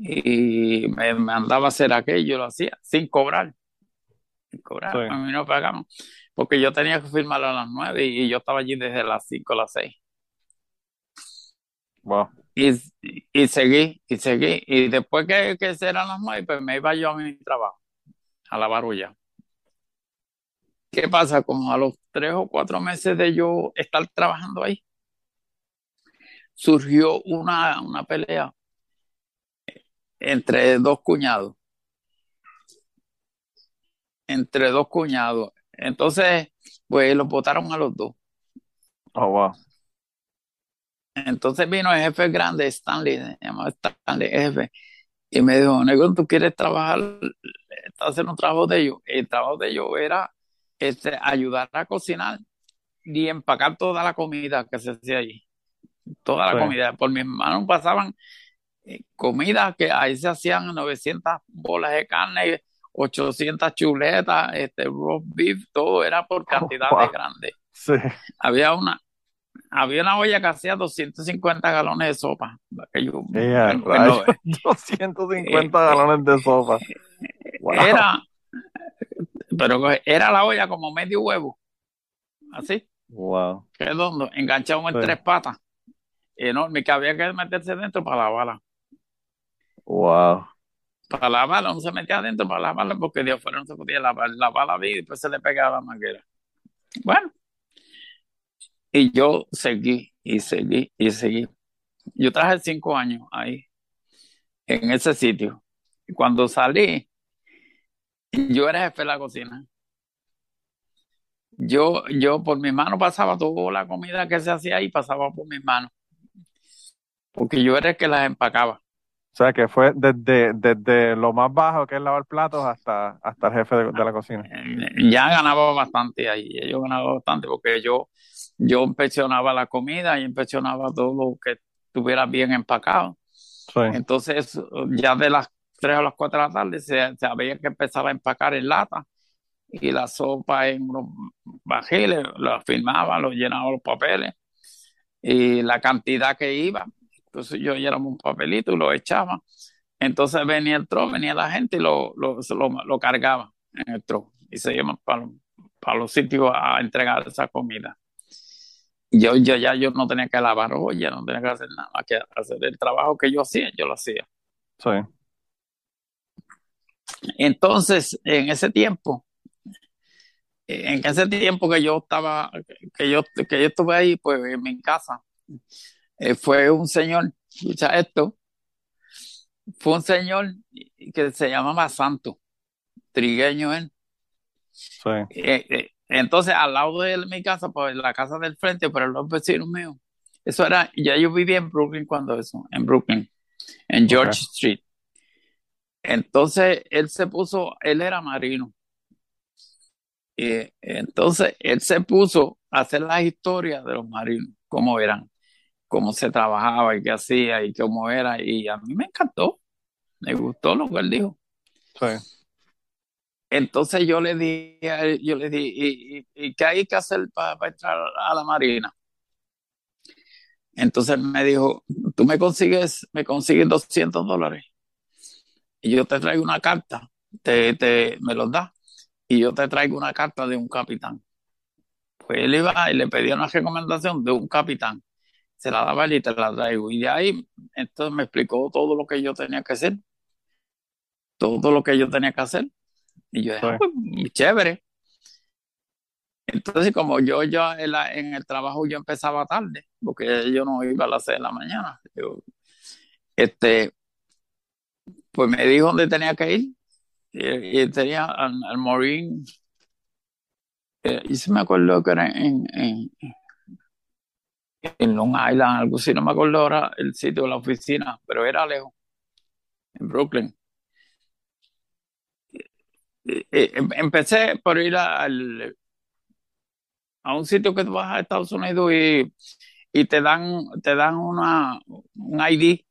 y me mandaba a hacer aquello, lo hacía sin cobrar. Sin cobrar, a mí no pagamos. Porque yo tenía que firmar a las nueve y, yo estaba allí desde las cinco a las seis. Wow. Y, y seguí, y seguí. Y después que, que eran las nueve, pues me iba yo a mi trabajo, a la barulla. ¿Qué pasa? Como a los tres o cuatro meses de yo estar trabajando ahí, surgió una, una pelea entre dos cuñados. Entre dos cuñados. Entonces, pues los votaron a los dos. Oh, wow. Entonces vino el jefe grande, Stanley, se llamaba Stanley, jefe, y me dijo, Negro, ¿tú quieres trabajar, hacer un trabajo de ellos? El trabajo de ellos era este, ayudar a cocinar y empacar toda la comida que se hacía allí. Toda la comida. Por mis manos pasaban eh, comida que ahí se hacían 900 bolas de carne, 800 chuletas, este roast beef, todo era por cantidades grandes. Sí. Había una, había una olla que hacía 250 galones de sopa. 250 galones de sopa. Era, pero era la olla como medio huevo. Así. Wow. Redondo, enganchado en tres patas. Enorme, que había que meterse dentro para lavarla. Wow. Para lavarla, no se metía adentro para lavarla porque Dios fuera no se podía lavar. Lavarla bien y después se le pegaba la manguera. Bueno, y yo seguí y seguí y seguí. Yo traje cinco años ahí, en ese sitio. Y cuando salí, yo era jefe de la cocina. Yo, yo por mi mano pasaba toda la comida que se hacía ahí, pasaba por mis manos. Porque yo era el que las empacaba. O sea, que fue desde, desde lo más bajo, que es lavar platos, hasta, hasta el jefe de, de la cocina. Eh, ya ganaba bastante ahí. Yo ganaba bastante porque yo yo inspeccionaba la comida y inspeccionaba todo lo que estuviera bien empacado. Entonces, ya de las 3 a las 4 de la tarde se, se, había que empezar a empacar en lata y la sopa en unos bajiles, lo firmaba, lo llenaba los papeles y la cantidad que iba. Entonces yo llenaba un papelito y lo echaba. Entonces venía el tro, venía la gente y lo, lo, lo, cargaba en el tro y se iban para, para los sitios a entregar esa comida yo, yo ya yo no tenía que lavar olla, no tenía que hacer nada, que hacer el trabajo que yo hacía, yo lo hacía. Sí. Entonces, en ese tiempo, en ese tiempo que yo estaba, que yo, que yo estuve ahí, pues en mi casa, eh, fue un señor, escucha esto, fue un señor que se llamaba Santo, trigueño él. Sí. Eh, eh, entonces, al lado de mi casa, pues la casa del frente, pero los vecinos míos, eso era, ya yo vivía en Brooklyn cuando eso, en Brooklyn, en George Street. Entonces, él se puso, él era marino. Entonces, él se puso a hacer las historias de los marinos, cómo eran, cómo se trabajaba y qué hacía y cómo era. Y a mí me encantó, me gustó lo que él dijo. Sí. Entonces yo le di, yo le di, ¿y, qué hay que hacer para entrar a la marina? Entonces me dijo, tú me consigues, me consigues 200 dólares y yo te traigo una carta, te, te, me los da y yo te traigo una carta de un capitán. Pues él iba y le pedía una recomendación de un capitán. Se la daba él y te la traigo. Y de ahí, entonces me explicó todo lo que yo tenía que hacer. Todo lo que yo tenía que hacer. Y yo dije, ah, pues, chévere. Entonces, como yo ya en, el trabajo yo empezaba tarde, porque yo no iba a las 6 de la mañana, este, pues me dijo dónde tenía que ir. Y, tenía al, al Marine, eh, y se me acuerdo que era en, en, en Long Island, algo así, no me acuerdo ahora el sitio de la oficina, pero era lejos, en Brooklyn. Empecé por ir al, a un sitio que tú vas a Estados Unidos y, y te dan, te dan una, un ID,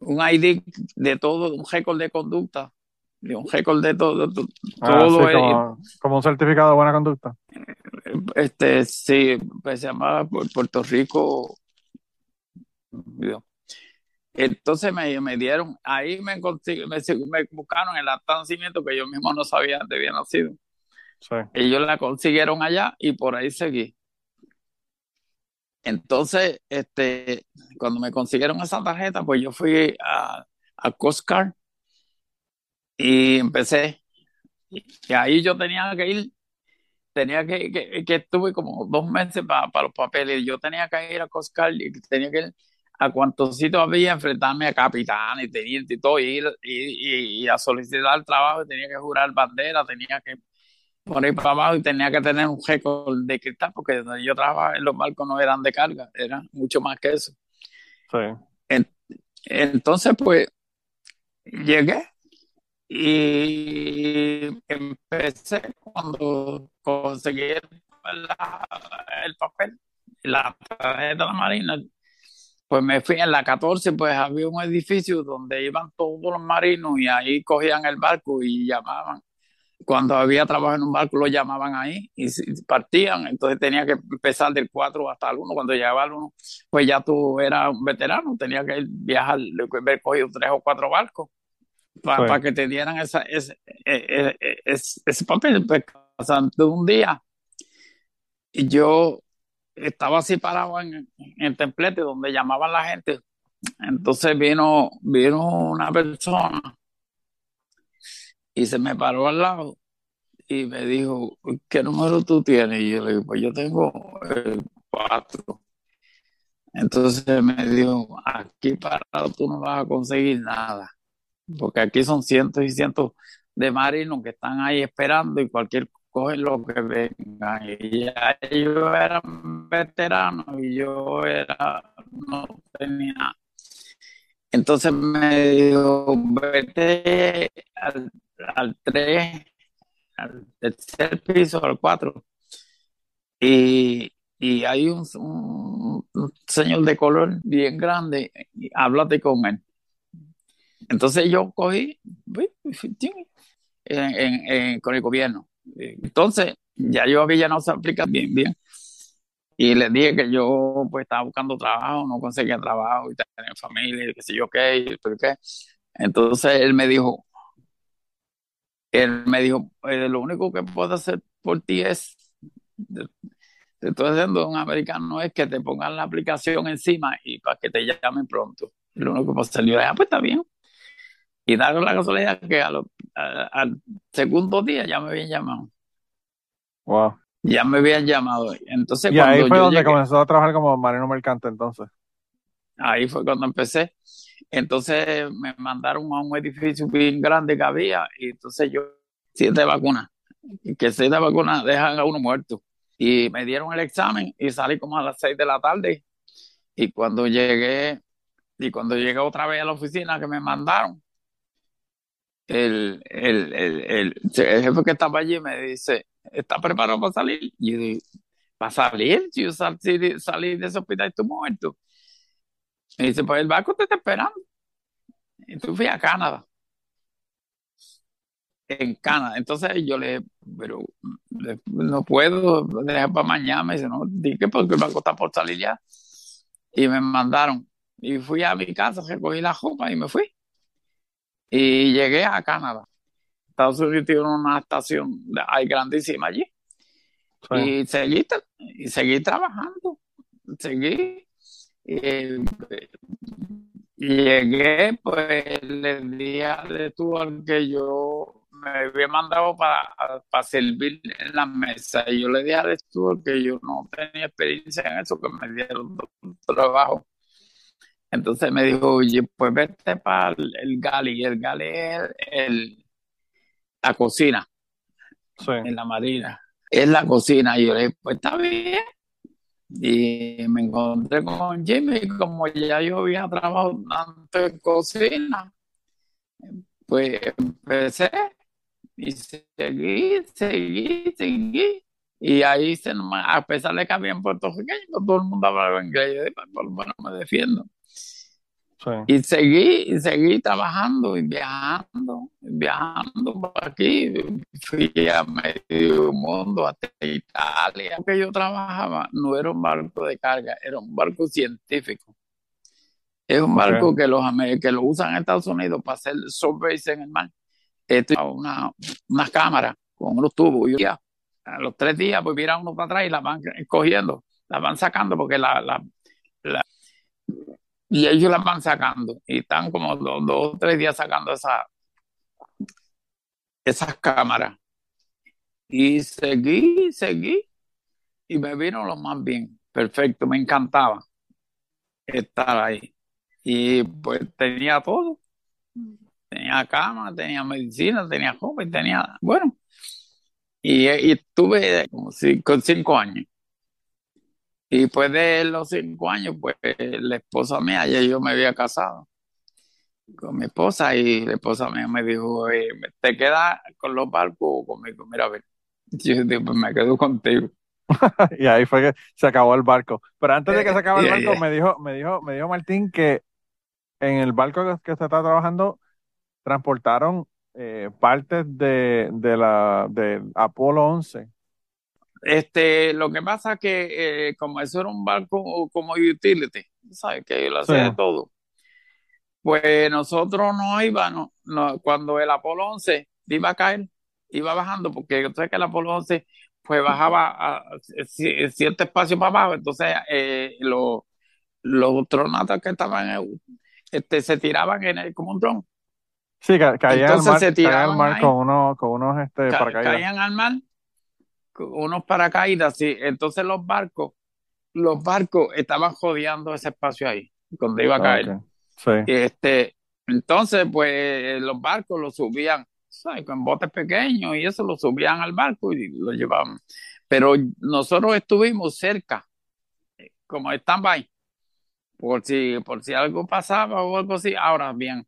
un ID de todo, un récord de conducta, de un récord de todo, ah, todo como, un certificado de buena conducta. Este, sí, pues se llama Puerto Rico. Entonces me, me dieron, ahí me, me, buscaron el nacimiento que yo mismo no sabía dónde había nacido. Ellos la consiguieron allá y por ahí seguí. Entonces, este, cuando me consiguieron esa tarjeta, pues yo fui a, a Coast y empecé. y ahí yo tenía que ir tenía que, que, que estuve como dos meses para los papeles. Yo tenía que ir a Coscar y tenía que ir a cuantos sitios había, enfrentarme a capitán y teniente y todo, y, ir, y, a solicitar trabajo, tenía que jurar bandera, tenía que poner para abajo y tenía que tener un récord de cristal, porque donde yo trabajaba en los barcos no eran de carga, eran mucho más que eso. entonces, pues, llegué y empecé cuando conseguí el, papel, la tarjeta de la Marina, pues me fui en la 14, pues había un edificio donde iban todos los marinos y ahí cogían el barco y llamaban. Cuando había trabajo en un barco lo llamaban ahí y partían, entonces tenía que empezar del 4 hasta el 1. Cuando llegaba el 1, pues ya tú eras un veterano, tenía que viajar, haber cogido tres o cuatro barcos para que te dieran esa, ese, ese, e, ese, ese papel. Pues, de un día, yo estaba así parado en, el templete donde llamaban la gente. Entonces vino, vino una persona y se me paró al lado y me dijo, ¿qué número tú tienes? Y yo le digo, pues yo tengo el cuatro. Entonces me dijo, aquí parado tú no vas a conseguir nada porque aquí son cientos y cientos de marinos que están ahí esperando y cualquier coge lo que venga. Y ya ellos eran veteranos y yo era, no tenía. Entonces me dijo, vete al, al 3, al tercer piso, al 4. Y, y hay un, un, señor de color bien grande, y háblate con él. Entonces yo cogí con el gobierno. Entonces ya yo había llenado esa aplicación bien, bien. Y le dije que yo pues estaba buscando trabajo, no conseguía trabajo y tenía familia, y qué sé yo qué. Entonces él me dijo, él me dijo, eh, lo único que puedo hacer por ti es, te estoy haciendo un americano, es que te pongan la aplicación encima y para que te llamen pronto. Lo único que puedo hacer, yo, ah, pues está bien. Y da la casualidad que al segundo día ya me habían llamado. Wow. Ya me habían llamado. Entonces, y ahí fue donde comenzó a trabajar como marino mercante entonces. Ahí fue cuando empecé. Entonces me mandaron a un edificio bien grande que había y entonces yo, siete vacunas, que siete vacunas dejan a uno muerto. Y me dieron el examen y salí como a las seis de la tarde. Y cuando llegué, y cuando llegué otra vez a la oficina que me mandaron, el, el, el, jefe que estaba allí me dice, ¿está preparado para salir? Y yo digo, ¿para salir? Si yo salí, de ese hospital y estoy muerto. Me dice, pues el barco te está esperando. Y tú fui a Canadá. En Canadá. Entonces yo le pero no puedo dejar para mañana. Me dice, no, dije porque el barco está por salir ya. Y me mandaron. Y fui a mi casa, recogí la ropa y me fui. Y llegué a Canadá. Estados Unidos tiene una estación hay grandísima allí. Y, seguí, y seguí trabajando. Seguí. Y, llegué, pues, el día de tu al que yo me había mandado para, para servir en la mesa. Y yo le dije a Stuart que yo no tenía experiencia en eso, que me dieron trabajo. Entonces me dijo, oye, pues vete para el, gali. El gali es el, la cocina en la marina. Es la cocina. Y yo le dije, pues está bien. Y me encontré con Jimmy, como ya yo había trabajado tanto en cocina, pues empecé y seguí, seguí, seguí. Y ahí, se, a pesar de que había en puertorriqueño, todo el mundo hablaba inglés. Yo dije, pues, por lo menos me defiendo. Y seguí, y seguí trabajando y viajando, viajando por aquí. Fui a medio mundo, hasta Italia. Lo que yo trabajaba no era un barco de carga, era un barco científico. Es un barco que, los, que lo usan en Estados Unidos para hacer surveys en el mar. Esto es una, una cámara con unos tubos. Y a los tres días, pues miran uno para atrás y la van cogiendo, la van sacando porque la, la y ellos la van sacando y están como dos, o tres días sacando esa, esas cámaras. Y seguí, seguí, y me vino lo más bien. Perfecto, me encantaba estar ahí. Y pues tenía todo. Tenía cama, tenía medicina, tenía joven, tenía, bueno. Y, estuve como con cinco años. Y después de los cinco años, pues la esposa mía, ya yo me había casado con mi esposa y la esposa mía me dijo, ¿te quedas con los barcos o conmigo? Mira, a ver, yo dije, pues me quedo contigo. y ahí fue que se acabó el barco. Pero antes de que se acabe el barco, me dijo, me dijo, me dijo Martín que en el barco que, usted está trabajando transportaron eh, partes de, de la de Apolo 11. Este, lo que pasa es que eh, como eso era un barco como utility, ¿sabes? Que lo hacía de todo. Pues nosotros no íbamos, no, cuando el Apolo 11 iba a caer, iba bajando, porque yo sé que el Apolo 11 pues bajaba a, cierto espacio para abajo, entonces eh, los, los astronautas que estaban este, se tiraban en el, como un dron. Sí, caían al mar, se tiraban al mar con unos, con unos este, paracaídas. Caían al mar unos paracaídas, sí. Entonces los barcos, los barcos estaban jodeando ese espacio ahí, donde iba a caer. Sí. Este, entonces, pues los barcos los subían con botes pequeños y eso lo subían al barco y lo llevaban. Pero nosotros estuvimos cerca, como stand-by, por si, por si algo pasaba o algo así. Ahora bien,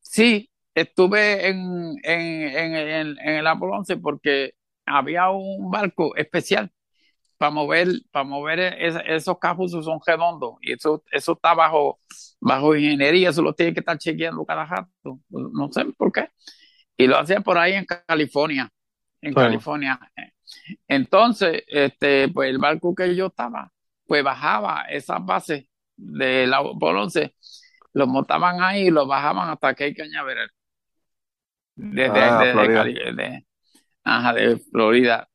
sí, estuve en, en, en, en el Apolo 11 porque había un barco especial para mover, para mover esos capuzos son redondos y eso, eso está bajo, bajo ingeniería, eso lo tiene que estar chequeando cada rato, no sé por qué y lo hacía por ahí en California, en California. Entonces, este, pues el barco que yo estaba, pues bajaba esas bases de la por 11, los montaban ahí y los bajaban hasta que hay Cañaveral. Desde, ah, Florida. De, ajá, de Florida.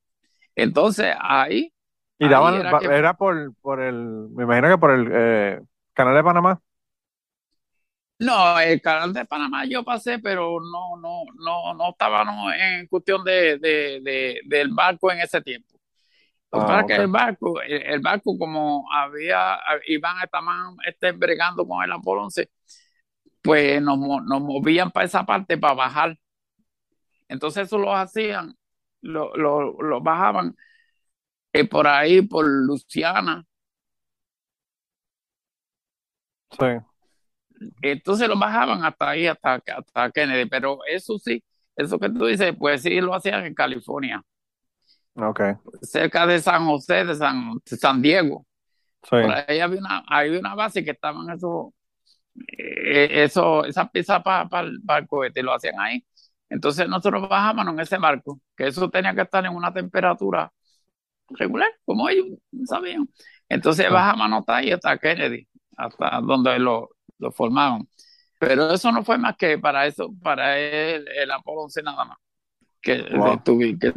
Entonces, ahí. Y daban, era, por, por el, me imagino que por el eh, canal de Panamá. No, el canal de Panamá yo pasé, pero no, no, no, no estaba en cuestión de, de, del barco en ese tiempo. para ah, que el barco, el, barco como había, iban, estaban este, bregando con el Apolo 11, pues nos, nos movían para esa parte para bajar. Entonces eso lo hacían, lo, lo, lo bajaban eh, por ahí, por Luciana. Sí. Entonces lo bajaban hasta ahí, hasta, hasta Kennedy, pero eso sí, eso que tú dices, pues sí lo hacían en California. Okay. Cerca de San José, de San, San Diego. Por ahí había una, había una base que estaban eso, eh, eso, esa pieza para el barco este, lo hacían ahí. Entonces nosotros bajábamos en ese barco, que eso tenía que estar en una temperatura regular, como ellos sabían. Entonces ah. bajamos hasta ahí, hasta Kennedy, hasta donde lo, lo formaron. Pero eso no fue más que para eso, para el, el Apolo 11 nada más. Que, que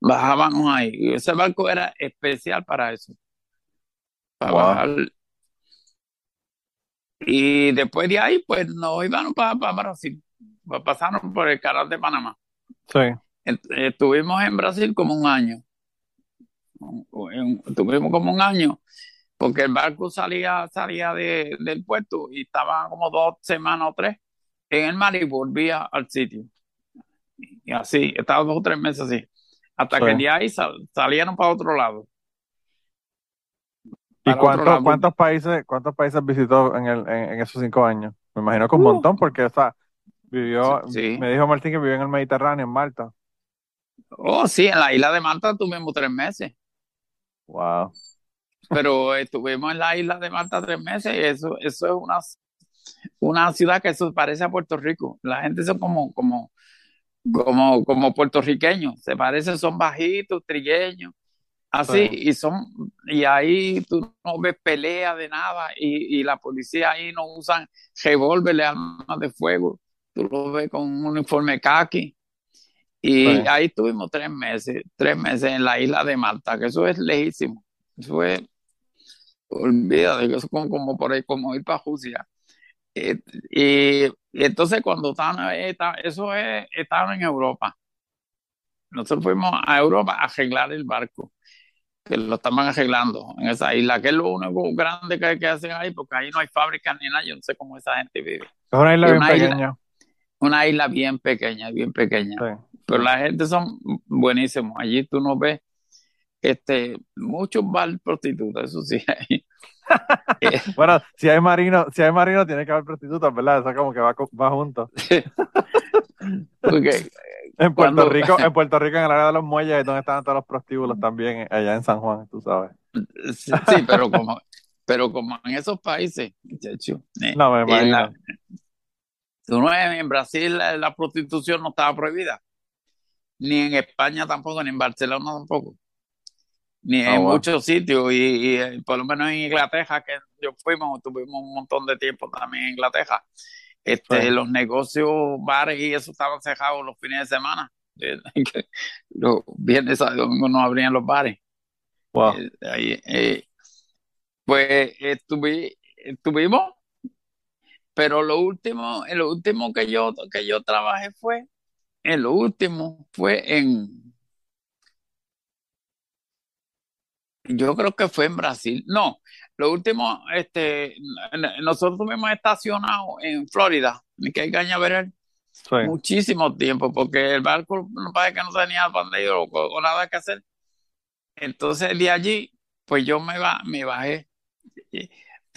bajábamos ahí. Y ese barco era especial para eso. Para bajar. Y después de ahí, pues nos íbamos para, para Brasil. Pasaron por el canal de Panamá. Sí. Estuvimos en Brasil como un año. Estuvimos como un año porque el barco salía, salía de, del puerto y estaba como dos semanas o tres en el mar y volvía al sitio. Y así, estaba dos o tres meses así. Hasta que de ahí salieron para otro lado. ¿Y cuántos, cuántos países cuántos países visitó en, el, en, esos cinco años? Me imagino que un uh. montón, porque o vivió, me dijo Martín que vivió en el Mediterráneo, en Malta. Oh, sí, en la isla de Malta tuvimos tres meses. Wow pero estuvimos en la isla de Malta tres meses y eso, eso es una, una ciudad que eso parece a Puerto Rico. La gente son como, como, como, como puertorriqueños, se parecen, son bajitos, trigueños, así, y son, y ahí tú no ves pelea de nada, y, y la policía ahí no usan revólveres, armas de fuego, tú lo ves con un uniforme khaki. Y ahí estuvimos tres meses, tres meses en la isla de Malta, que eso es lejísimo. Eso es olvídate eso es como, por ahí, como ir para Rusia. Y, entonces cuando estaban, eso es, estaban en Europa. nosotros fuimos a Europa a arreglar el barco, que lo estaban arreglando en esa isla, que es lo único grande que, que hacen ahí, porque ahí no hay fábricas ni nada, yo no sé cómo esa gente vive. Es una isla bien pequeña. Una isla bien pequeña, bien pequeña. Pero la gente son buenísimos. Allí tú no ves este, muchos bar prostitutas, eso sí. bueno, si hay marino, si hay marino tiene que haber prostitutas, ¿verdad? Eso como que va, va junto. Porque en Puerto Rico, en Puerto Rico, en el área de los muelles, es donde estaban todos los prostíbulos también, allá en San Juan, tú sabes. Sí, pero como, pero como en esos países, muchacho. Eh, no, me imagino. en Brasil la, prostitución no estaba prohibida. Ni en España tampoco, ni en Barcelona tampoco. Ni ah, en muchos sitios. Y, eh, por lo menos en Inglaterra, que yo fuimos, tuvimos un montón de tiempo también en Inglaterra este, Los negocios, bares y eso estaban cerrados los fines de semana. los viernes y domingos no abrían los bares. Eh, eh, pues estuvimos, pero lo último, lo último que yo, que yo trabajé fue, en lo último fue en, yo creo que fue en Brasil. No, lo último, este, nosotros hemos estacionado en Florida, en que hay Cañaveral, muchísimo tiempo, porque el barco no parece que no tenía pandillo o, o, nada que hacer. Entonces de allí, pues yo me, va, me bajé.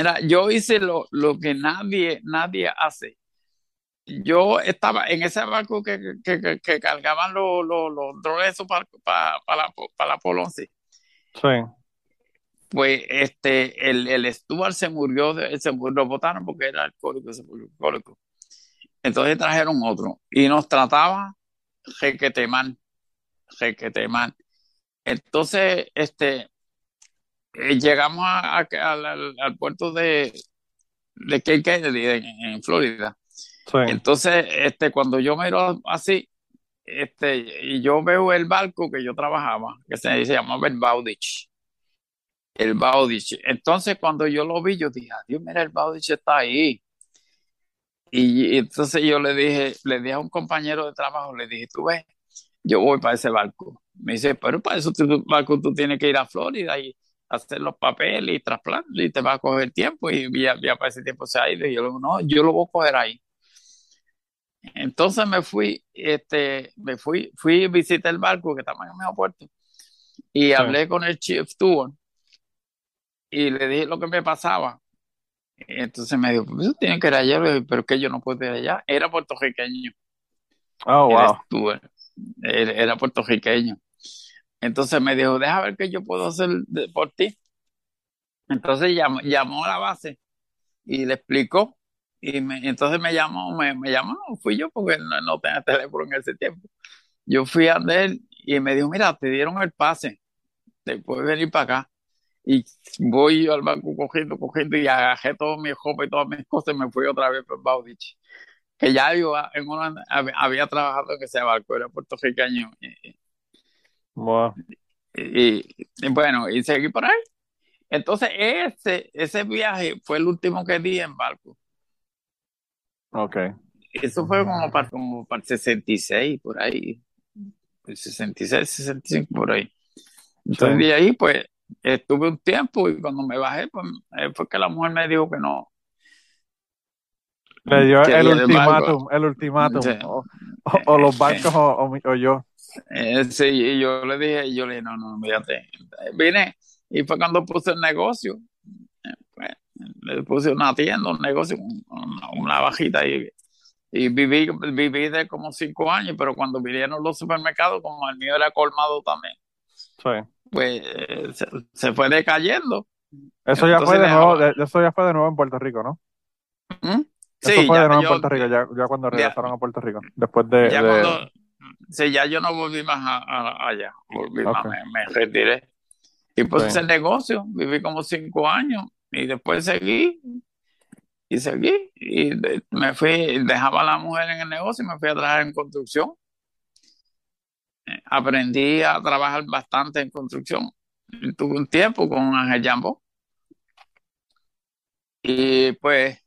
Mira, yo hice lo, lo que nadie, nadie hace. Yo estaba en ese barco que, que, que, cargaban los, los, los drones para, para, para, la, para Sí pues este, el, el Stuart se murió, se murió, lo votaron porque era alcohólico, se murió alcohólico. Entonces trajeron otro y nos trataba mal, jequete mal. Entonces, este, eh, llegamos a, al, puerto de, de Cape Kennedy en, Florida. Entonces, este, cuando yo miro así, este, y yo veo el barco que yo trabajaba, que se, se llamaba el Bowditch el Baudich. Entonces, cuando yo lo vi, yo dije, Dios, mira, el Baudich está ahí. Y, entonces yo le dije, le dije a un compañero de trabajo, le dije, tú ves, yo voy para ese barco. Me dice, pero para eso tu barco tú tienes que ir a Florida y hacer los papeles y trasplantes y te va a coger tiempo y ya, para ese tiempo se ha ido. Y yo le digo, no, yo lo voy a coger ahí. Entonces me fui, este, me fui, fui a visitar el barco que estaba en el mismo puerto y hablé con el chief tour y le dije lo que me pasaba. Entonces me dijo, pues tiene que ir allá, pero que yo no puedo ir allá. Era puertorriqueño. Oh, wow. Era, era, puertorriqueño. Entonces me dijo, deja ver qué yo puedo hacer por ti. Entonces llamó, llamó a la base y le explicó. Y me, entonces me llamó, me, me llamó, fui yo porque no, no tenía teléfono en ese tiempo. Yo fui a él y me dijo, mira, te dieron el pase, te puedes venir para acá y voy al banco cogiendo, cogiendo y agarré todo mi ropa y todas mis cosas y me fui otra vez por Baudich. Que ya yo en una, había trabajado en ese barco, era puertorriqueño. Y, bueno, y seguí por ahí. Entonces, ese, ese viaje fue el último que di en barco. Ok. Eso fue como para, como para el 66, por ahí. El 66, 65, por ahí. Entonces, de ahí, pues, estuve un tiempo y cuando me bajé, pues eh, fue que la mujer me dijo que no. Le dio el ultimátum, el ultimátum, o, los barcos o, yo. Eh, sí, y yo le dije, yo le dije, no, no, fíjate, vine y fue cuando puse el negocio, eh, pues, le puse una tienda, un negocio, una, bajita y, y viví, viví de como cinco años, pero cuando vinieron los supermercados, como el mío era colmado también. Sí pues se, fue decayendo. Eso ya, fue de nuevo, eso ya fue de nuevo en Puerto Rico, ¿no? ¿Mm? Eso fue de nuevo en Puerto Rico, ya, ya cuando regresaron a Puerto Rico, después de... Ya Cuando, sí, ya yo no volví más allá, volví más, me, retiré. Y pues ese negocio, viví como cinco años y después seguí y seguí y me fui, dejaba a la mujer en el negocio y me fui a trabajar en construcción aprendí a trabajar bastante en construcción. Tuve un tiempo con Ángel Jambo. Y pues,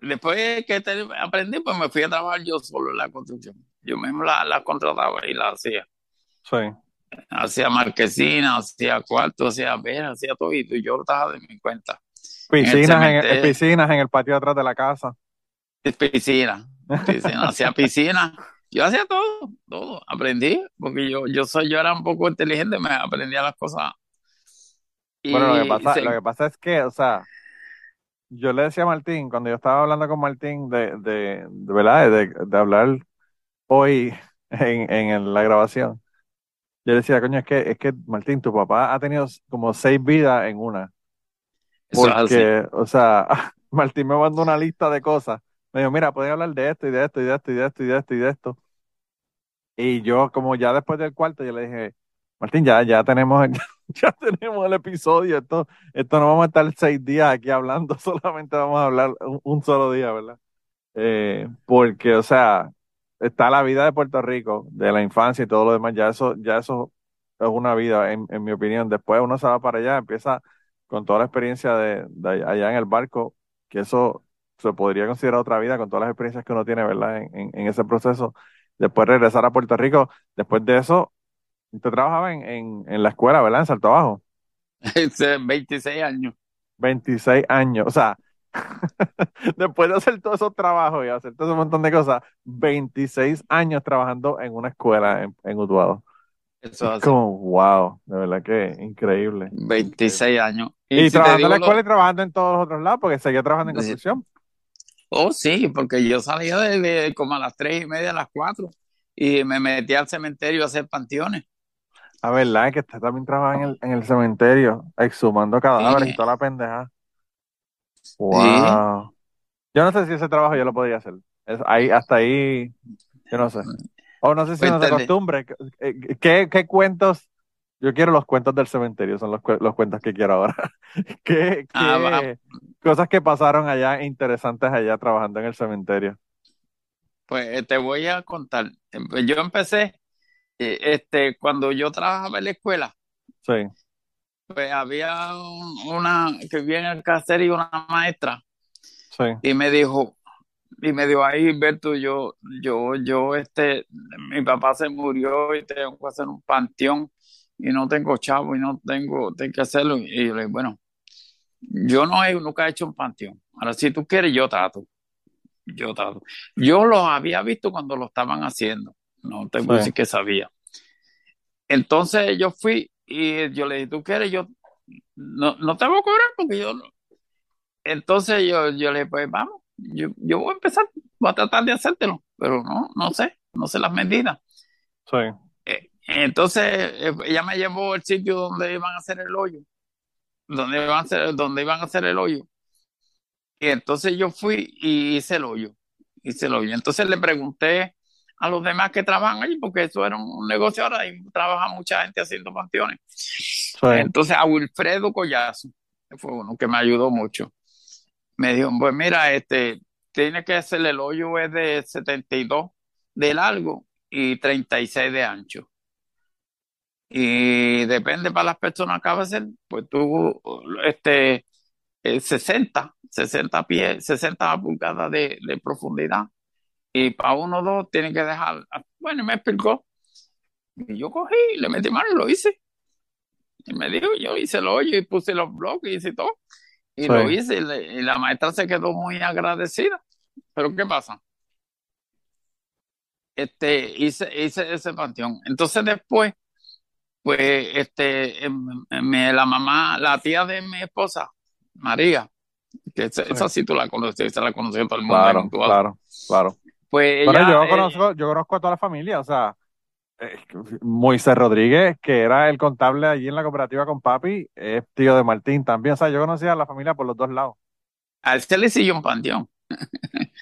después que aprendí, pues me fui a trabajar yo solo en la construcción. Yo mismo la, la contrataba y la hacía. Sí. Hacía marquesina, hacía cuarto, hacía ver, hacía todo y yo lo estaba de mi cuenta. Piscinas en, el, piscinas en el patio atrás de la casa. Piscina, piscina, hacía piscina. Yo hacía todo, todo. Aprendí, porque yo, yo soy, yo era un poco inteligente, me aprendía las cosas. bueno, lo que, pasa, lo que pasa es que, o sea, yo le decía a Martín, cuando yo estaba hablando con Martín de, de, de verdad, de, de, hablar hoy en, en la grabación, yo decía, coño, es que, es que Martín, tu papá ha tenido como seis vidas en una. Porque, o sea, Martín me mandó una lista de cosas. Me dijo, mira, puedes hablar de esto y de esto y de esto y de esto y de esto y de esto. Y yo, como ya después del cuarto, yo le dije, Martín, ya, ya tenemos, ya tenemos el episodio. Esto, esto no vamos a estar seis días aquí hablando, solamente vamos a hablar un, solo día, ¿verdad? Eh, porque, o sea, está la vida de Puerto Rico, de la infancia y todo lo demás, ya eso, ya eso es una vida, en, en mi opinión. Después uno se va para allá, empieza con toda la experiencia de, allá en el barco, que eso se podría considerar otra vida con todas las experiencias que uno tiene, ¿verdad? En, en, ese proceso. Después regresar a Puerto Rico, después de eso, usted trabajaba en, en, en la escuela, ¿verdad? En Salto Bajo. 26 años. 26 años, o sea, después de hacer todos esos trabajos y hacer todo ese montón de cosas, 26 años trabajando en una escuela en, en Utuado. Eso es como, wow, de verdad que increíble. 26 años. Y, trabajando en la escuela y trabajando en todos los otros lados, porque seguía trabajando en construcción. Oh, sí, porque yo salía de, como a las tres y media, a las cuatro, y me metí al cementerio a hacer panteones. A verdad, que usted también trabaja en el, en el cementerio, exhumando cadáveres y toda la pendeja. Wow. Yo no sé si ese trabajo yo lo podría hacer. Es, ahí, hasta ahí, yo no sé. O no sé si no se acostumbre. ¿Qué, ¿Qué, cuentos? Yo quiero los cuentos del cementerio, son los, los cuentos que quiero ahora. ¿Qué, ah, cosas que pasaron allá interesantes allá trabajando en el cementerio? Pues eh, te voy a contar. Pues, yo empecé, eh, este, cuando yo trabajaba en la escuela. Sí. Pues había una que vivía en el y una maestra. Sí. Y me dijo, y me dio ahí, Berto, yo, yo, yo, este, mi papá se murió y tengo que hacer un panteón y no tengo chavo y no tengo, tengo que hacerlo. Y yo le dije, bueno, yo no he, nunca he hecho un panteón. Ahora, si tú quieres, yo trato. Yo trato. Yo lo había visto cuando lo estaban haciendo. No te voy decir que sabía. Entonces yo fui y yo le dije, ¿tú quieres? Yo no, no te voy a cobrar porque yo no. Entonces yo, yo le dije, pues vamos yo, yo voy a empezar, voy a tratar de hacértelo, pero no, no sé, no sé las medidas. Sí. Eh, entonces, eh, ella me llevó al sitio donde iban a hacer el hoyo, donde iban a hacer, donde iban a hacer el hoyo. Y entonces yo fui y hice el hoyo, hice el hoyo. Entonces le pregunté a los demás que trabajan allí, porque eso era un negocio ahora y trabaja mucha gente haciendo panteones. Entonces a Wilfredo Collazo, fue uno que me ayudó mucho me dijo, pues mira, este, tiene que hacer el hoyo es de 72 de largo y 36 de ancho. Y depende para las personas que va a hacer, pues tú, este, 60, 60 pies, 60 pulgadas de, de profundidad. Y para uno o dos tiene que dejar, bueno, me explicó. Y yo cogí, le metí mano y lo hice. Y me dijo, yo hice el hoyo y puse los bloques y hice todo. Y lo hice y, la maestra se quedó muy agradecida. Pero ¿qué pasa? Este, hice, hice ese panteón. Entonces después, pues, este, em, em, la mamá, la tía de mi esposa, María, que esa, sí tú la conoces, se la conoció todo el mundo. Claro, claro, claro. Pues yo, eh, conozco, yo conozco a toda la familia, o sea, eh, Moisés Rodríguez, que era el contable allí en la cooperativa con papi, es tío de Martín también. O sea, yo conocía a la familia por los dos lados. A él se le siguió un panteón.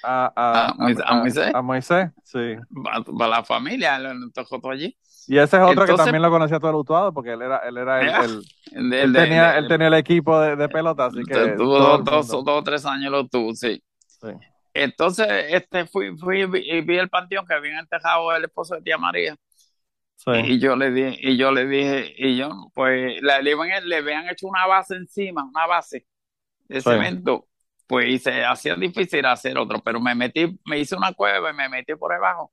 A, a, Moisés. A, Moisés, sí. Para, la familia, lo tocó todo allí. Y ese es otro que también lo conocía todo el Utuado, porque él era, él era el, él, tenía, él tenía el equipo de, de pelota, así que. Tuvo dos, dos, o tres años lo tuvo, sí. sí. Entonces, este, fui, fui y vi el panteón que habían enterrado el esposo de tía María. Y yo le dije, y yo le dije, y yo, pues le, le, habían hecho una base encima, una base de cemento, pues y se hacía difícil hacer otro, pero me metí, me hice una cueva y me metí por debajo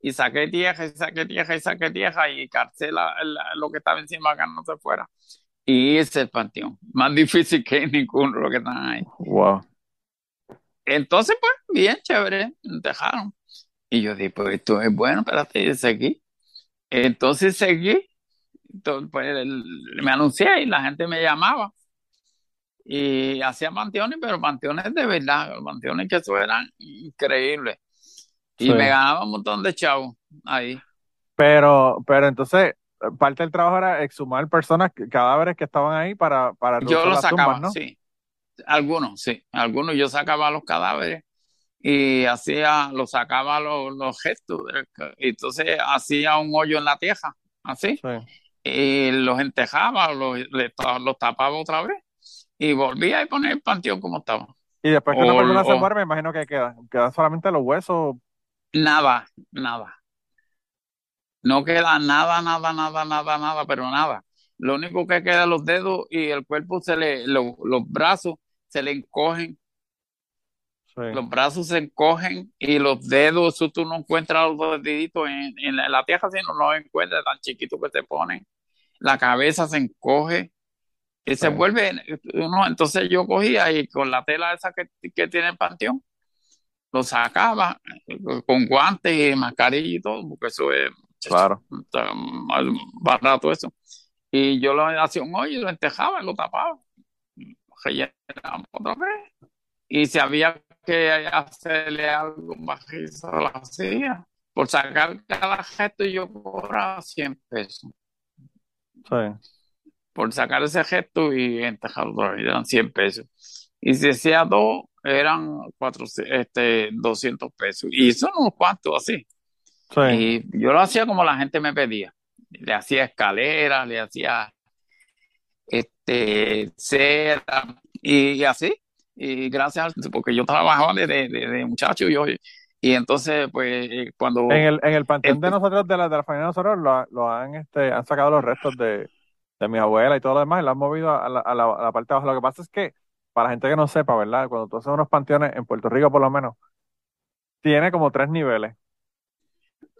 y saqué tierra, y saqué tierra, y saqué tierra, y carcé lo que estaba encima acá no se fuera. Y hice el panteón. Más difícil que ninguno lo que están ahí. Wow. Entonces, pues, bien chévere, dejaron. Y yo dije, pues esto es bueno, espérate, y seguí. Entonces seguí, entonces, pues, me anuncié y la gente me llamaba. Y hacía panteones, pero panteones de verdad, panteones que eso eran increíbles. Y me ganaba un montón de chavos ahí. Pero, pero entonces, parte del trabajo era exhumar personas, cadáveres que estaban ahí para, para Yo los sacaba, ¿no? sí. Algunos, sí. Algunos yo sacaba los cadáveres y hacía, los sacaba los, los gestos. Y entonces hacía un hoyo en la tierra, así. Y los entejaba, los, los tapaba otra vez y volvía a poner el panteón como estaba. Y después que una persona se muere, me imagino que queda, quedan solamente los huesos. Nada, nada. No queda nada, nada, nada, nada, nada, pero nada. Lo único que queda los dedos y el cuerpo se le, los brazos se le encogen. Los brazos se encogen y los dedos, eso tú no encuentras los deditos en, en la, tierra, si no los encuentras tan chiquitos que te ponen. La cabeza se encoge y se vuelve, uno, entonces yo cogía y con la tela esa que, que tiene el panteón, lo sacaba con guantes y mascarilla y todo, porque eso es claro. barato eso. Y yo lo hacía un hoyo, lo entejaba y lo tapaba. Rellenaba otra vez. Y si había que hacerle algo bajizo, lo hacía. Por sacar cada gesto yo cobraba 100 pesos. Sí por sacar ese gesto y entejar eran 100 pesos. Y si hacía dos, eran cuatro, este, 200 pesos. Y son unos cuantos así. Y yo lo hacía como la gente me pedía. Le hacía escaleras, le hacía este, y, así. Y gracias, porque yo trabajaba desde de, muchacho yo, y entonces, pues, eh, cuando... En el, en el panteón de nosotros, de la, de la familia de nosotros, lo, lo han, este, han sacado los restos de, de mi abuela y todo lo demás, y la han movido a la, a, la, parte de abajo. Lo que pasa es que, para la gente que no sepa, ¿verdad? Cuando tú haces unos panteones, en Puerto Rico por lo menos, tiene como tres niveles.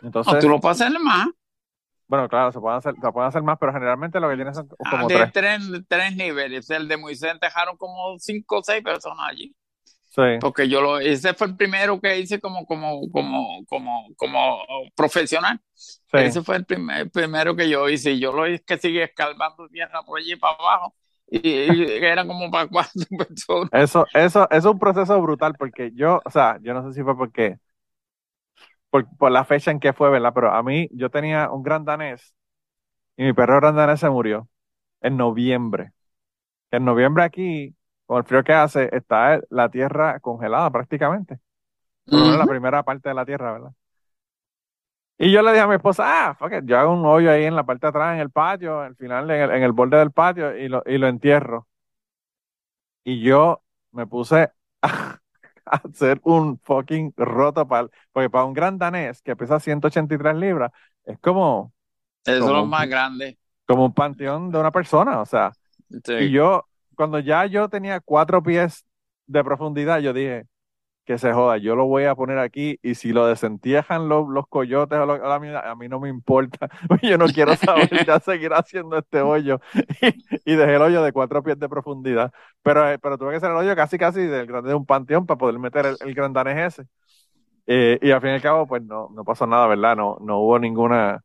Entonces, tú lo puedes hacer más. Bueno, claro, se pueden hacer, se pueden hacer más, pero generalmente lo que tienes son ah, como tres. tres. niveles. El de Moisés dejaron como cinco o seis personas allí. Sí. Porque yo lo, ese fue el primero que hice como, como, como, como, como profesional. Ese fue el, primer, primero que yo hice. Y yo lo hice que sigue escalando tierra por allí para abajo. Y, era como para cuatro personas. Eso, eso, es un proceso brutal porque yo, o sea, yo no sé si fue porque, por, por la fecha en que fue, ¿verdad? Pero a mí, yo tenía un gran danés y mi perro gran danés se murió en noviembre. En noviembre aquí, con el frío que hace, está la tierra congelada prácticamente. la primera parte de la tierra, ¿verdad? Y yo le dije a mi esposa, ah, fuck it, yo hago un hoyo ahí en la parte de atrás, en el patio, al final, en el, en el borde del patio, y lo, y lo entierro. Y yo me puse a, hacer un fucking roto para, porque para un gran danés que pesa 183 libras, es como... Es lo más grande. Como un panteón de una persona, o sea. Y yo, cuando ya yo tenía cuatro pies de profundidad, yo dije, que se joda, yo lo voy a poner aquí y si lo desentiejan los, los coyotes o la, a mí no me importa, yo no quiero saber, ya seguir haciendo este hoyo y, dejé el hoyo de cuatro pies de profundidad, pero, eh, pero tuve que hacer el hoyo casi casi del grande de un panteón para poder meter el, el gran danés ese. Eh, y al fin y al cabo, pues no, no pasó nada, ¿verdad? No, no hubo ninguna,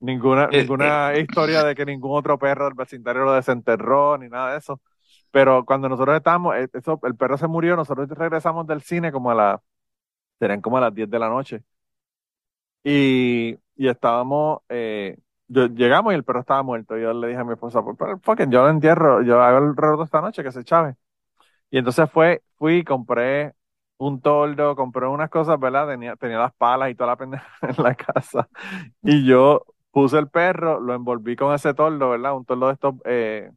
ninguna, eh, ninguna historia de que ningún otro perro del vecindario lo desenterró ni nada de eso. Pero cuando nosotros estábamos, eh, eso, el perro se murió, nosotros regresamos del cine como a las, serían como a las 10 de la noche. Y, y estábamos, eh, llegamos y el perro estaba muerto. Y yo le dije a mi esposa, pues, fucking, yo lo entierro, yo hago el roto esta noche, que se chave. Y entonces fue, fui, compré un toldo, compré unas cosas, ¿verdad? Tenía, tenía las palas y toda la pendeja en la casa. Y yo puse el perro, lo envolví con ese toldo, ¿verdad? Un toldo de estos, eh,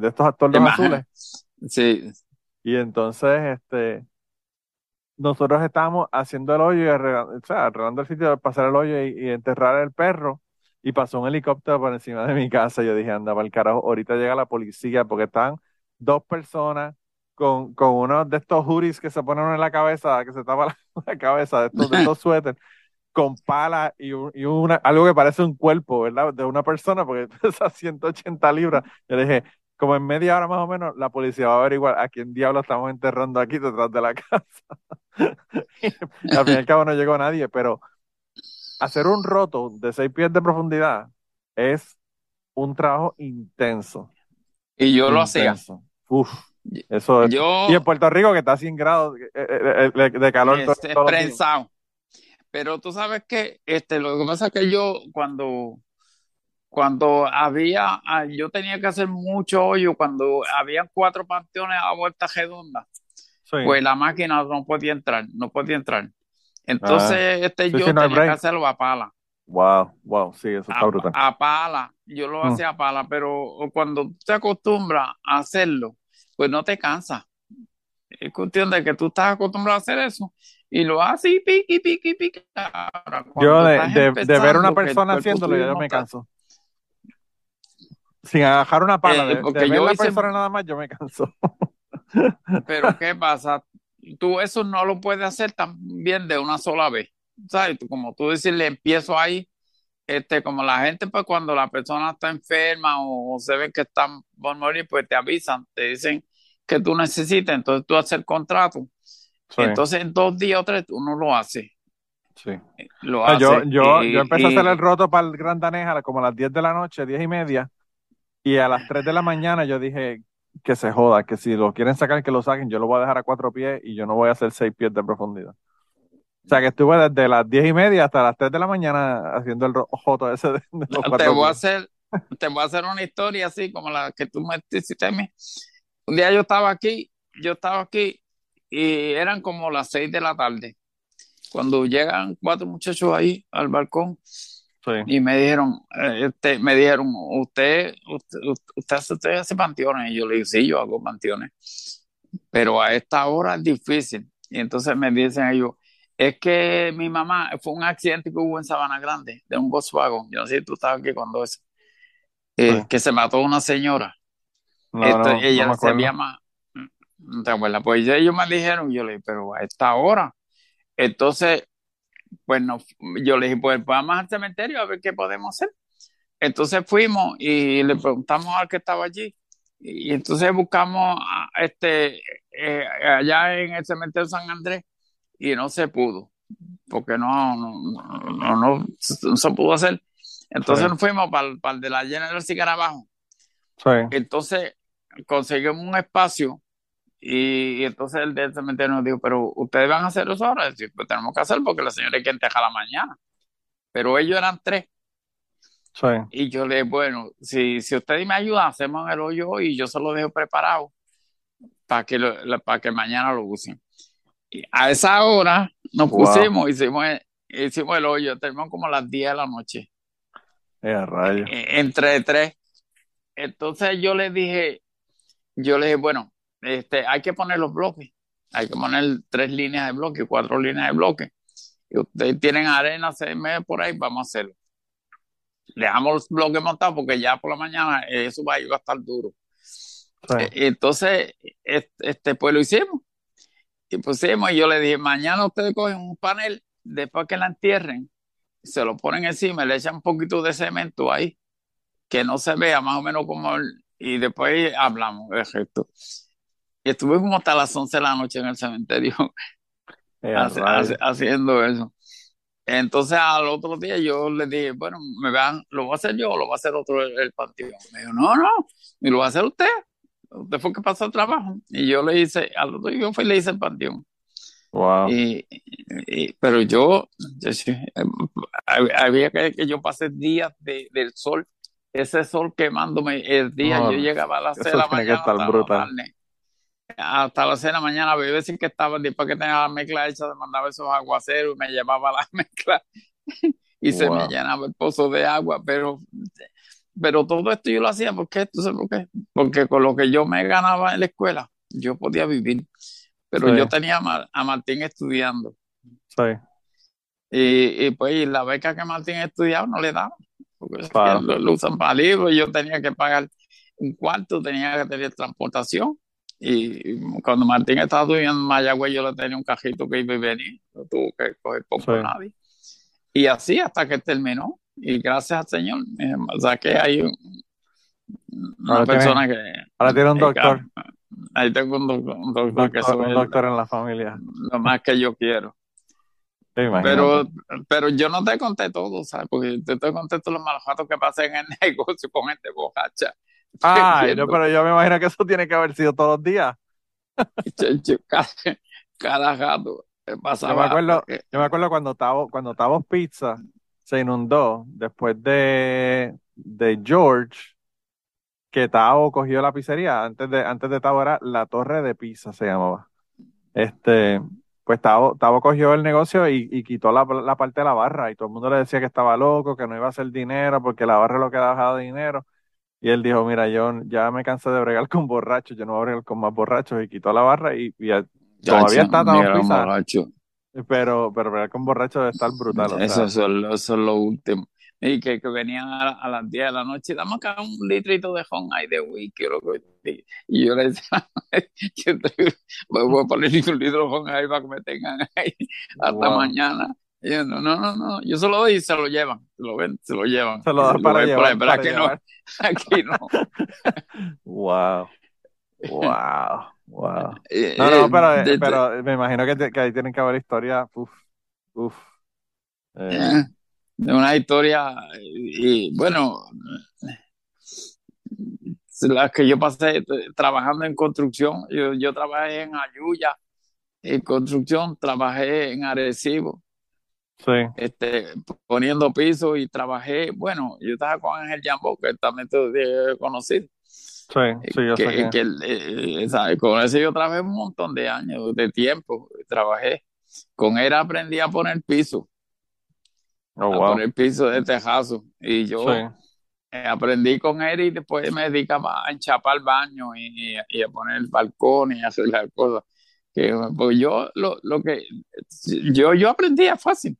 de estos actores azules. Sí. Y entonces, este, nosotros estábamos haciendo el hoyo y arreglando, o sea, arreglando el sitio para pasar el hoyo y, enterrar el perro. Y pasó un helicóptero por encima de mi casa. Y yo dije, anda, para el carajo, ahorita llega la policía porque están dos personas con, con uno de estos hoodies que se ponen en la cabeza, que se tapa la, cabeza, de estos, de estos suéteres, con pala y, una, algo que parece un cuerpo, ¿verdad? De una persona, porque pesa 180 libras. Yo dije, como en media hora más o menos, la policía va a averiguar a quién diablo estamos enterrando aquí detrás de la casa. al fin y al cabo no llegó nadie, pero hacer un roto de seis pies de profundidad es un trabajo intenso. Y yo lo hacía. Uf, eso es. y en Puerto Rico que está a 100 grados eh, eh, eh, de, calor. Este, Pero tú sabes que este, lo que pasa es que yo cuando cuando había, ah, yo tenía que hacer mucho hoyo, cuando había cuatro panteones a vuelta redonda, pues la máquina no podía entrar, no podía entrar. Entonces, ah, este yo tenía que hacerlo a pala. Wow, wow, sí, eso está brutal. A pala, yo lo mm. hacía a pala, pero cuando te acostumbras a hacerlo, pues no te cansas. Es cuestión de que tú estás acostumbrado a hacer eso y lo haces y piqui, piqui, piqui. yo de, de, ver una persona haciéndolo, yo me canso sin agarrar una pala, eh, de, ver la persona nada más, yo me canso. Pero ¿qué pasa? Tú eso no lo puedes hacer también de una sola vez. ¿Sabes? Como tú decirle, empiezo ahí, este, como la gente, pues cuando la persona está enferma o, se ve que están por morir, pues te avisan, te dicen que tú necesitas, entonces tú haces el contrato. Entonces en dos días o tres tú no lo haces. Sí. Lo ah, yo, yo, yo empecé a hacer el roto para el Gran Daneja como a las 10 de la noche, 10 y media. Y a las 3 de la mañana yo dije que se joda, que si lo quieren sacar, que lo saquen. Yo lo voy a dejar a cuatro pies y yo no voy a hacer seis pies de profundidad. O sea que estuve desde las 10 y media hasta las 3 de la mañana haciendo el joto ese de, te voy a hacer Te voy a hacer una historia así como la que tú me hiciste a mí. Un día yo estaba aquí, yo estaba aquí y eran como las 6 de la tarde. Cuando llegan cuatro muchachos ahí al balcón y me dijeron, eh, este, me dijeron, usted, usted, usted, hace panteones. Y yo le dije, sí, yo hago panteones. Pero a esta hora es difícil. Y entonces me dicen ellos, es que mi mamá fue un accidente que hubo en Sabana Grande de un Volkswagen. Yo no sé si tú estabas aquí cuando eso. Eh, que se mató una señora. ella se llama, no te acuerdas, pues ellos me dijeron, yo le dije, pero a esta hora. Entonces, pues no, yo le dije, pues vamos al cementerio a ver qué podemos hacer. Entonces fuimos y le preguntamos al que estaba allí. Y entonces buscamos este, eh, allá en el cementerio San Andrés y no se pudo, porque no, no, no, se pudo hacer. Entonces nos fuimos para, el de la llena del Cigarabajo. Sí. Entonces conseguimos un espacio y, entonces el del cementerio nos dijo, pero ustedes van a hacer eso ahora. Y pues tenemos que hacer porque la señora hay que entejar la mañana. Pero ellos eran tres. Sí. Y yo le dije, bueno, si, si ustedes me ayudan, hacemos el hoyo y yo se lo dejo preparado para que, para que mañana lo usen. Y a esa hora nos pusimos, hicimos, hicimos el hoyo, tenemos como las 10 de la noche. Eh, e, entre tres. Entonces yo le dije, yo le dije, bueno, este, hay que poner los bloques, hay que poner tres líneas de bloque, cuatro líneas de bloque. Y ustedes tienen arena, se me por ahí, vamos a hacerlo. Dejamos los bloques montados porque ya por la mañana eso va a ir a estar duro. E, entonces, este, pues lo hicimos. Y pusimos, y yo le dije, mañana ustedes cogen un panel, después que la entierren, se lo ponen encima, le echan un poquito de cemento ahí, que no se vea más o menos como, y después hablamos de esto. Y estuvimos hasta las 11 de la noche en el cementerio haciendo eso. Entonces al otro día yo le dije, bueno, me vean, ¿lo voy a hacer yo o lo va a hacer otro el, panteón? Me dijo, no, no, y lo va a hacer usted. Usted fue que pasó el trabajo. Y yo le hice, al otro día yo fui y le hice el panteón. Wow. Y, pero yo, había que, que, yo pasé días de, del sol, ese sol quemándome el día, yo llegaba a las 6 de la mañana hasta las 6 de la mañana, había veces que estaba, después que tenía la mezcla hecha, mandaba esos aguaceros y me llevaba la mezcla. Y se me llenaba el pozo de agua, pero, pero todo esto yo lo hacía, porque ¿Tú sabes por qué? Porque con lo que yo me ganaba en la escuela, yo podía vivir, pero yo tenía a, Martín estudiando. Sí. Y, y, pues la beca que Martín estudiaba no le daba, porque lo, usan para libros, yo tenía que pagar un cuarto, tenía que tener transportación y cuando Martín estaba estudiando en Mayagüez, yo le tenía un cajito que iba y venía, no tuvo que coger poco nadie. Y así hasta que terminó. Y gracias al Señor, o sea que hay una persona que... Ahora tiene un doctor. ahí tengo un, doctor, que un doctor en la familia. Lo más que yo quiero. Pero, pero yo no te conté todo, ¿sabes? Porque te, te conté todos los malos que pasé en el negocio con gente bocacha. Ah, pero yo me imagino que eso tiene que haber sido todos los días. cada, cada pasaba. Yo me acuerdo, yo me acuerdo cuando Tavo, cuando Pizza se inundó después de, de George, que Tavo cogió la pizzería. Antes de, antes de Tavo era la Torre de Pizza, se llamaba. Este, pues Tavo, cogió el negocio y, quitó la, parte de la barra y todo el mundo le decía que estaba loco, que no iba a hacer dinero porque la barra lo que daba dinero. Y él dijo, mira, yo ya me cansé de bregar con borrachos, yo no voy a bregar con más borrachos y quitó la barra y, todavía está tan Pero, pero bregar con borrachos debe estar brutal. Eso, es lo último. Y que, que venían a, las 10 de la noche, dame acá un litrito de Honai de whisky, y yo le decía, voy a poner un litro de Honai para que me tengan ahí hasta mañana. Y yo, no, no, no, no, yo se lo doy y se lo llevan, se lo ven, se lo llevan. Se lo dan para, llevar, pero aquí no, aquí no. wow, wow, wow. No, no, pero, pero me imagino que, que ahí tienen que haber historias, uff, uff. Eh, eh de una historia y bueno, las que yo pasé trabajando en construcción, yo, yo trabajé en Ayuya, en construcción, trabajé en Arecibo, sí. este, poniendo piso y trabajé, bueno, yo estaba con Ángel Jambo, que también te conocido. Sí, sí, yo sé que, eh, con ese yo trabajé un montón de años, de tiempo, trabajé. Con él aprendí a poner piso oh, a poner piso de tejazo. Y yo eh, aprendí con él y después me dedicaba a enchapar el baño y, a poner el balcón y hacer las cosas. Que, pues yo lo, lo que yo, yo aprendía fácil.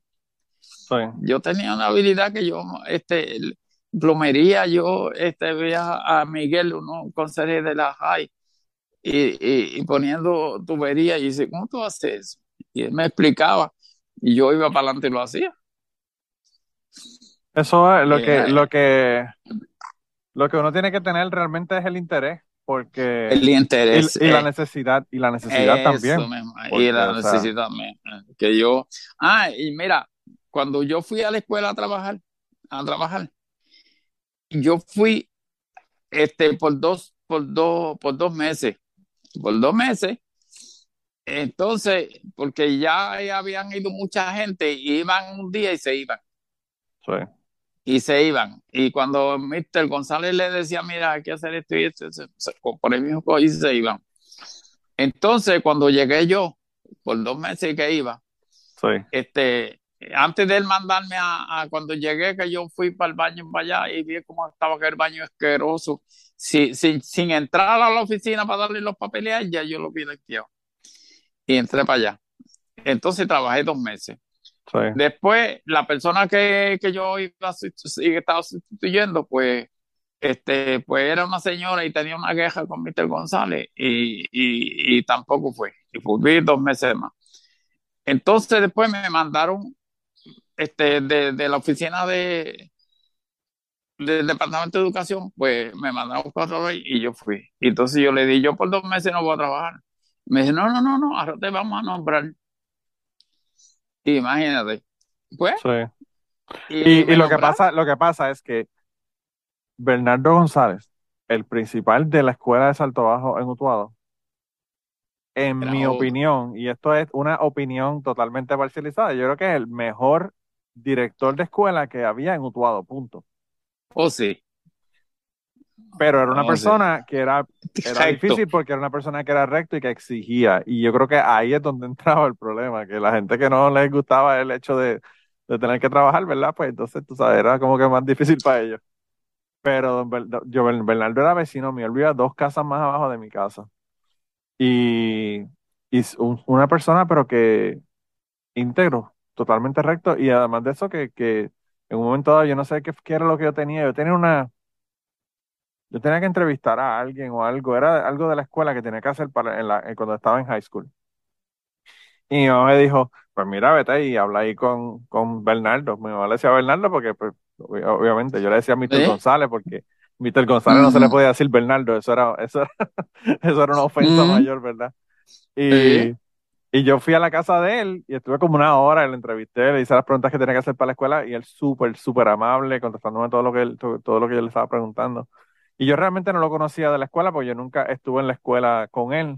Yo tenía una habilidad que yo, este, plomería, yo este, veía a Miguel, uno conserje de la high, y, y, poniendo tubería y dice, ¿cómo tú haces eso? Y él me explicaba y yo iba para adelante y lo hacía. Eso es lo que, eh, lo que, lo que uno tiene que tener realmente es el interés, porque el interés y, la necesidad y la necesidad también. y la necesidad también. Que yo, ah, y mira, cuando yo fui a la escuela a trabajar, a trabajar, yo fui, este, por dos, por dos, por dos meses, por dos meses. Entonces, porque ya habían ido mucha gente, iban un día y se iban. Sí y se iban. Y cuando Mr. González le decía, mira, hay que hacer esto y esto, por el mismo y se iban. Entonces, cuando llegué yo, por dos meses que iba, este, antes de él mandarme a, cuando llegué, que yo fui para el baño para allá y vi cómo estaba aquel baño asqueroso, sin, sin entrar a la oficina para darle los papeles a ella, yo lo vi limpiado. Y entré para allá. Entonces trabajé dos meses. Después, la persona que, que yo iba estaba sustituyendo, pues, este, pues era una señora y tenía una queja con Mr. González y, y, y tampoco fue. Y fui dos meses más. Entonces después me mandaron este, de, de la oficina de, del Departamento de Educación, pues me mandaron cuatro veces y yo fui. Y entonces yo le di, yo por dos meses no voy a trabajar. Me dice, no, no, no, no, ahora te vamos a nombrar. Imagínate. Pues. Y, lo que pasa, lo que pasa es que Bernardo González, el principal de la escuela de Salto Bajo en Utuado, en mi opinión, y esto es una opinión totalmente parcializada, yo creo que es el mejor director de escuela que había en Utuado, punto. Oh, sí. Pero era una persona que era, era difícil porque era una persona que era recto y que exigía. Y yo creo que ahí es donde entraba el problema, que la gente que no les gustaba el hecho de, de tener que trabajar, ¿verdad? Pues entonces, tú sabes, era como que más difícil para ellos. Pero yo, Bernardo era vecino mío, él vivía dos casas más abajo de mi casa. Y, y una persona, pero que íntegro, totalmente recto. Y además de eso, que, que en un momento dado yo no sé qué, qué era lo que yo tenía. Yo tenía una yo tenía que entrevistar a alguien o algo, era algo de la escuela que tenía que hacer para en la, cuando estaba en high school. Y mi mamá me dijo, pues mira, vete y habla ahí con, con Bernardo. Mi mamá le decía a Bernardo porque, pues, obviamente, yo le decía a Mr. González porque Mr. González no se le podía decir Bernardo, eso era, eso eso era una ofensa mayor, ¿verdad? Y, y yo fui a la casa de él y estuve como una hora, le entrevisté, le hice las preguntas que tenía que hacer para la escuela y él súper, súper amable, contestándome todo lo que él, todo, lo que yo le estaba preguntando. Y yo realmente no lo conocía de la escuela porque yo nunca estuve en la escuela con él,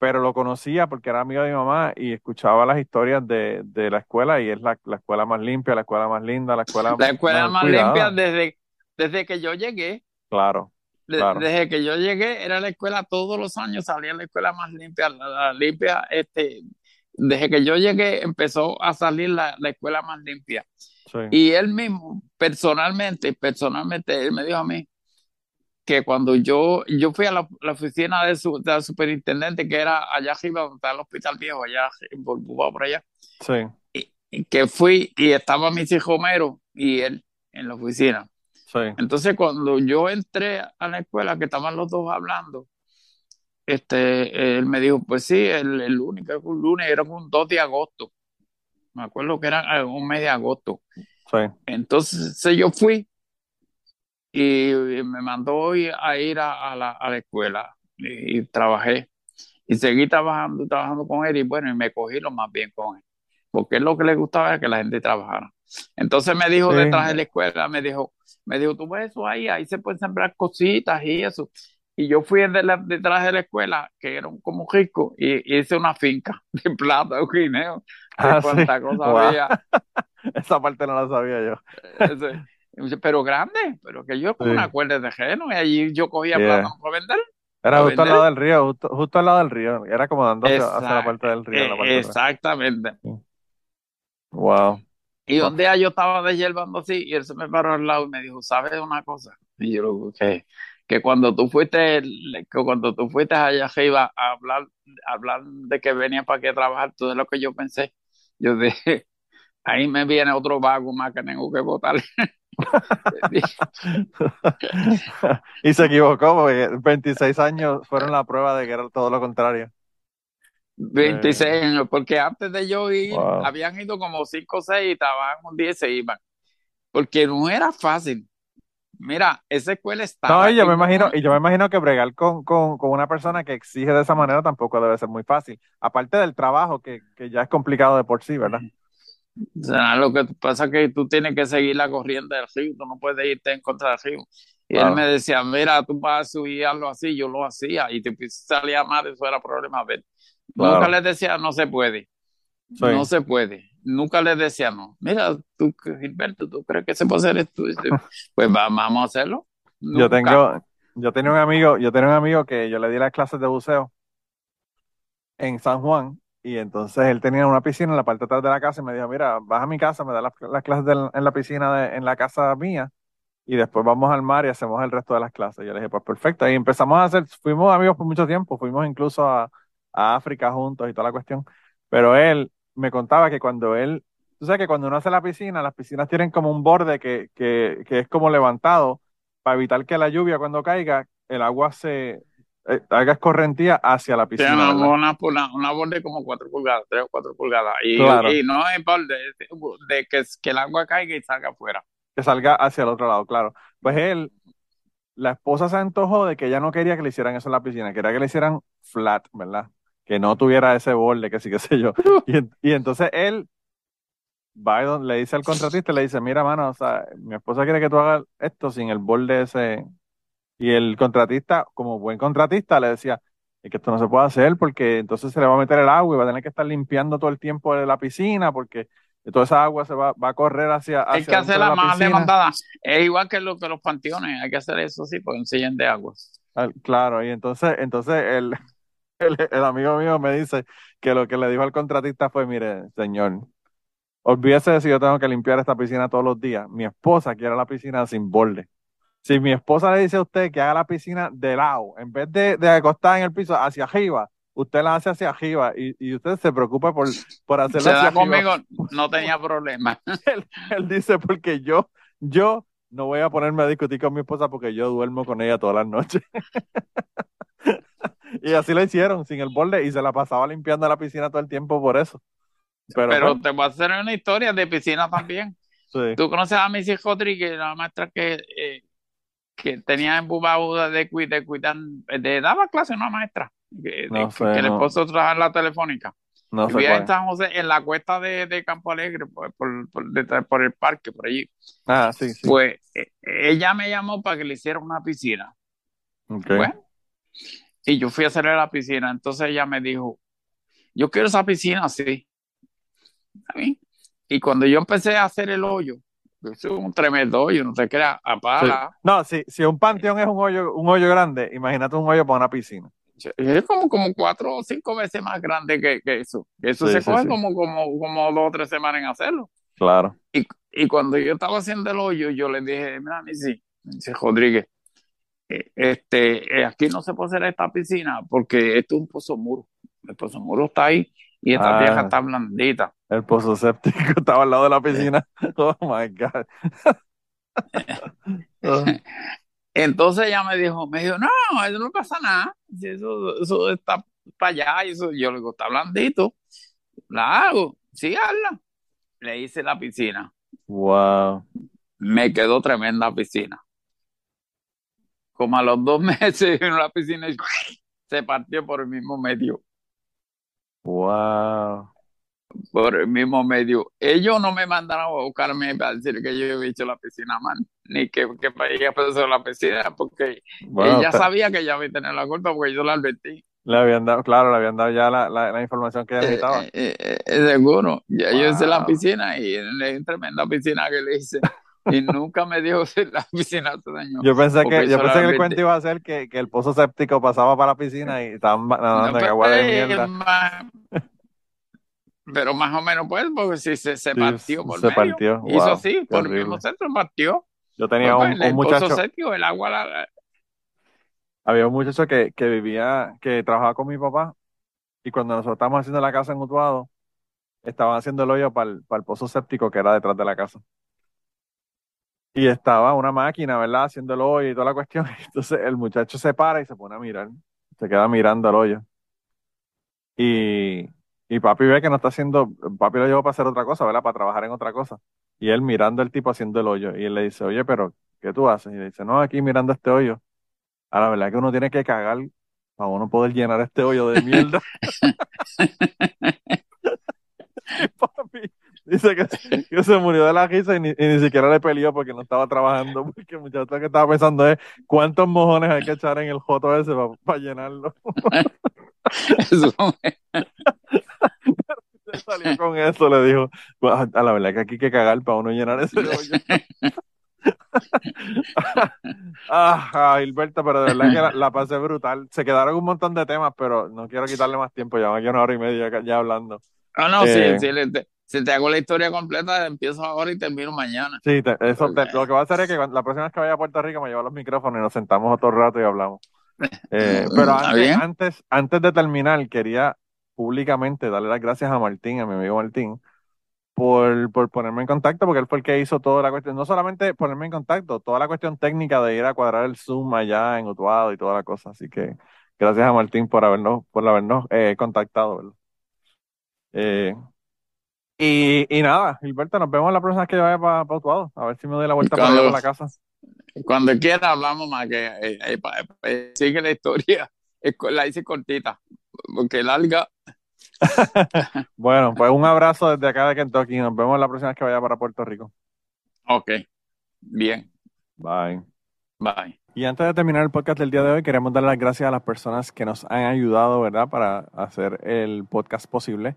pero lo conocía porque era amigo de mi mamá y escuchaba las historias de, de la escuela y es la, la, escuela más limpia, la escuela más linda, la escuela La escuela más, limpia desde, desde que yo llegué. Claro. Desde que yo llegué, era la escuela todos los años, salía la escuela más limpia, la, limpia, este, desde que yo llegué empezó a salir la, la escuela más limpia. Y él mismo, personalmente, personalmente, él me dijo a mí que cuando yo, yo fui a la, oficina de su, del superintendente, que era allá arriba, donde está el hospital viejo, allá en por allá. Sí. Y, que fui y estaba mi hijo Homero y él en la oficina. Entonces, cuando yo entré a la escuela, que estaban los dos hablando, este, él me dijo, pues sí, el, el lunes, un lunes, era un 2 de agosto. Me acuerdo que era eh, un mes de agosto. Entonces yo fui y me mandó a ir a, la, a la, escuela y, trabajé. Y seguí trabajando, trabajando con él y bueno, y me cogí lo más bien con él. Porque él lo que le gustaba era que la gente trabajara. Entonces me dijo detrás de la escuela, me dijo, me dijo, tú ves eso ahí, ahí se pueden sembrar cositas y eso. Y yo fui detrás de la escuela, que era como rico, y, hice una finca de plata, de guineo. Ah, cuánta cosa había. Esa parte no la sabía yo. pero grande, pero que yo como una cuerda de geno, y allí yo cogía plata para vender. Era justo al lado del río, justo, al lado del río. Era como dando hacia, la parte del río. exactamente. Wow. Y un día yo estaba deshiervando así y él se me paró al lado y me dijo, ¿sabes una cosa? Y yo que, que cuando tú fuiste, que cuando tú fuiste allá arriba a hablar, a hablar de que venía para que trabajar, todo es lo que yo pensé. Yo dije, ahí me viene otro vago más que tengo que votar. y se equivocó porque 26 años fueron la prueba de que era todo lo contrario. 26 eh. años, porque antes de yo ir, habían ido como 5 o 6 y estaban un 10 se iban. Porque no era fácil. Mira, esa escuela está. No, y yo me imagino, y yo me imagino que bregar con, con, con, una persona que exige de esa manera tampoco debe ser muy fácil. Aparte del trabajo, que, que ya es complicado de por sí, ¿verdad? O sea, lo que pasa es que tú tienes que seguir la corriente del río, tú no puedes irte en contra del río. Y él me decía, mira, tú vas a subir algo así, yo lo hacía, y te salía mal, eso era problema. Nunca les decía no se puede. No se puede. Nunca les decía no. Mira, tú, Gilberto, ¿tú crees que se puede hacer esto? Pues vamos a hacerlo. Yo tengo, yo tenía un amigo, yo tenía un amigo que yo le di las clases de buceo en San Juan y entonces él tenía una piscina en la parte de atrás de la casa y me dijo, mira, vas a mi casa, me da las, clases en la piscina en la casa mía y después vamos al mar y hacemos el resto de las clases. Yo le dije, pues perfecto. Y empezamos a hacer, fuimos amigos por mucho tiempo, fuimos incluso a, a África juntos y toda la cuestión. Pero él me contaba que cuando él, tú sabes que cuando uno hace la piscina, las piscinas tienen como un borde que, que, que es como levantado para evitar que la lluvia cuando caiga, el agua se eh, haga escorrentía hacia la piscina. Sí, una, una, borde como 4 pulgadas, 3 o 4 pulgadas. Y, y no es borde, de que, que el agua caiga y salga afuera. Que salga hacia el otro lado, claro. Pues él, la esposa se antojó de que ella no quería que le hicieran eso en la piscina, quería que le hicieran flat, ¿verdad? Que no tuviera ese borde, que sí, qué sé yo. Y, entonces él va le dice al contratista, le dice, mira, mano, o sea, mi esposa quiere que tú hagas esto sin el borde ese. Y el contratista, como buen contratista, le decía, es que esto no se puede hacer porque entonces se le va a meter el agua y va a tener que estar limpiando todo el tiempo de la piscina porque toda esa agua se va, va a correr hacia, hacia Hay que hacerla más demandada. Es igual que, lo, que los panteones, hay que hacer eso sí, porque enseñan de agua. Claro, y entonces, entonces el, el, amigo mío me dice que lo que le dijo al contratista fue, mire, señor, olvídese de si yo tengo que limpiar esta piscina todos los días. Mi esposa quiere la piscina sin borde. Si mi esposa le dice a usted que haga la piscina de lado, en vez de, de acostar en el piso hacia arriba, usted la hace hacia arriba y, y usted se preocupa por, por hacerlo hacia conmigo, no tenía problema. él, él, dice, porque yo, yo no voy a ponerme a discutir con mi esposa porque yo duermo con ella todas las noches. Y así lo hicieron, sin el borde, y se la pasaba limpiando la piscina todo el tiempo por eso. Pero, te voy a hacer una historia de piscina también. Tú conoces a Missy Rodríguez, la maestra que, eh, que tenía en Bubauda de, de cuidar, de daba clase una maestra, que, que el esposo trabajaba en la telefónica. No sé en San José, en la cuesta de, de Campo Alegre, por, por, por, el parque, por allí. Ah, sí, sí. Pues e, ella me llamó para que le hiciera una piscina. Bueno, y yo fui a hacerle la piscina. Entonces ella me dijo, yo quiero esa piscina así. Y cuando yo empecé a hacer el hoyo, es un tremendo hoyo, no se crea, apaga. No, si, si un panteón es un hoyo, un hoyo grande, imagínate un hoyo para una piscina. Es como, como cuatro o cinco veces más grande que, que eso. Eso se coge Como, como, como dos o tres semanas en hacerlo. Claro. Y, y cuando yo estaba haciendo el hoyo, yo le dije, mira, sí, dice Rodríguez, este, eh, aquí no se puede hacer esta piscina porque esto es un pozo muro. El pozo muro está ahí y esta vieja ah. está blandita. El pozo séptico estaba al lado de la piscina. Oh my God. Oh. Entonces ella me dijo, me dijo, no, eso no pasa nada. Eso, eso está para allá. Y eso, yo le digo, está blandito. La hago. Sí, hazla. Le hice la piscina. Wow. Me quedó tremenda piscina. Como a los dos meses en la piscina se partió por el mismo medio. Wow por el mismo medio. Ellos no me mandaron a buscarme para decir que yo había hecho la piscina man ni que, que ella hacer la piscina, porque ella sabía que ella había tenido la culpa porque yo la advertí. Le habían dado, claro, le habían dado ya la, la, información que ella eh, necesitaba. Eh, eh, seguro, ya yo hice la piscina y en tremenda piscina que le hice. y nunca me dio la piscina se dañó. Yo pensé que, yo pensé que el cuento iba a ser que, que, el pozo séptico pasaba para la piscina y estaban nadando en agua de pues, mierda. Pero más o menos, pues, porque si se, se partió por se partió. Hizo así, por el mismo centro partió. Yo tenía pues, un, un muchacho. el agua la... Había un muchacho que, que vivía, que trabajaba con mi papá, y cuando nosotros estábamos haciendo la casa en Utuado, estaban haciendo el hoyo para el, para el pozo séptico que era detrás de la casa. Y estaba una máquina, ¿verdad? Haciendo el hoyo y toda la cuestión. Entonces el muchacho se para y se pone a mirar. Se queda mirando el hoyo. Y, y papi ve que no está haciendo, papi lo llevó para hacer otra cosa, ¿verdad? Para trabajar en otra cosa. Y él mirando al tipo haciendo el hoyo. Y él le dice, oye, pero, ¿qué tú haces? Y le dice, no, aquí mirando este hoyo. A la verdad que uno tiene que cagar para uno poder llenar este hoyo de mierda. papi dice que, se murió de la risa y ni, siquiera le peleó porque no estaba trabajando. Porque muchachos lo que estaba pensando es cuántos mojones hay que echar en el joto ese para llenarlo. salió con eso, le dijo, a la verdad que aquí hay que cagar para uno llenar ese hoyo. ah, Gilberto, pero de verdad que la, pasé brutal. Se quedaron un montón de temas, pero no quiero quitarle más tiempo. Ya aquí una hora y media ya, hablando. Ah, no, sí, eh, sí si te hago la historia completa, empiezo ahora y termino mañana. Sí, eso, lo que va a hacer es que la próxima vez que vaya a Puerto Rico me llevo los micrófonos y nos sentamos otro rato y hablamos. Eh, pero antes, antes, antes de terminar, quería públicamente darle las gracias a Martín, a mi amigo Martín, por, por ponerme en contacto, porque él fue el que hizo toda la cuestión, no solamente ponerme en contacto, toda la cuestión técnica de ir a cuadrar el Zoom allá en Utuado y toda la cosa. Así que gracias a Martín por habernos, por habernos eh, contactado. Eh, y, y, nada, Gilberto, nos vemos la próxima vez que yo vaya para, para Utuado, a ver si me doy la vuelta para la casa. Cuando quiera hablamos más, que eh, sigue la historia, la hice cortita, porque larga bueno, pues un abrazo desde acá de Kentucky. Nos vemos la próxima vez que vaya para Puerto Rico. Ok, bien. Bye. Bye. Y antes de terminar el podcast del día de hoy, queremos dar las gracias a las personas que nos han ayudado, ¿verdad?, para hacer el podcast posible.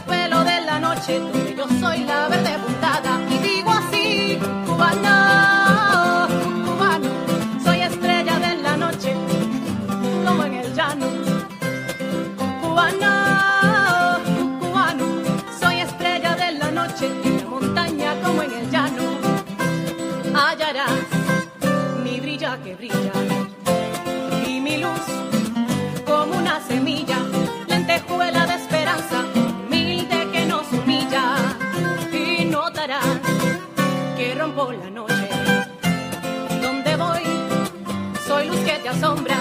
terciopelo de la noche, donde yo soy la verde puntada. sombra.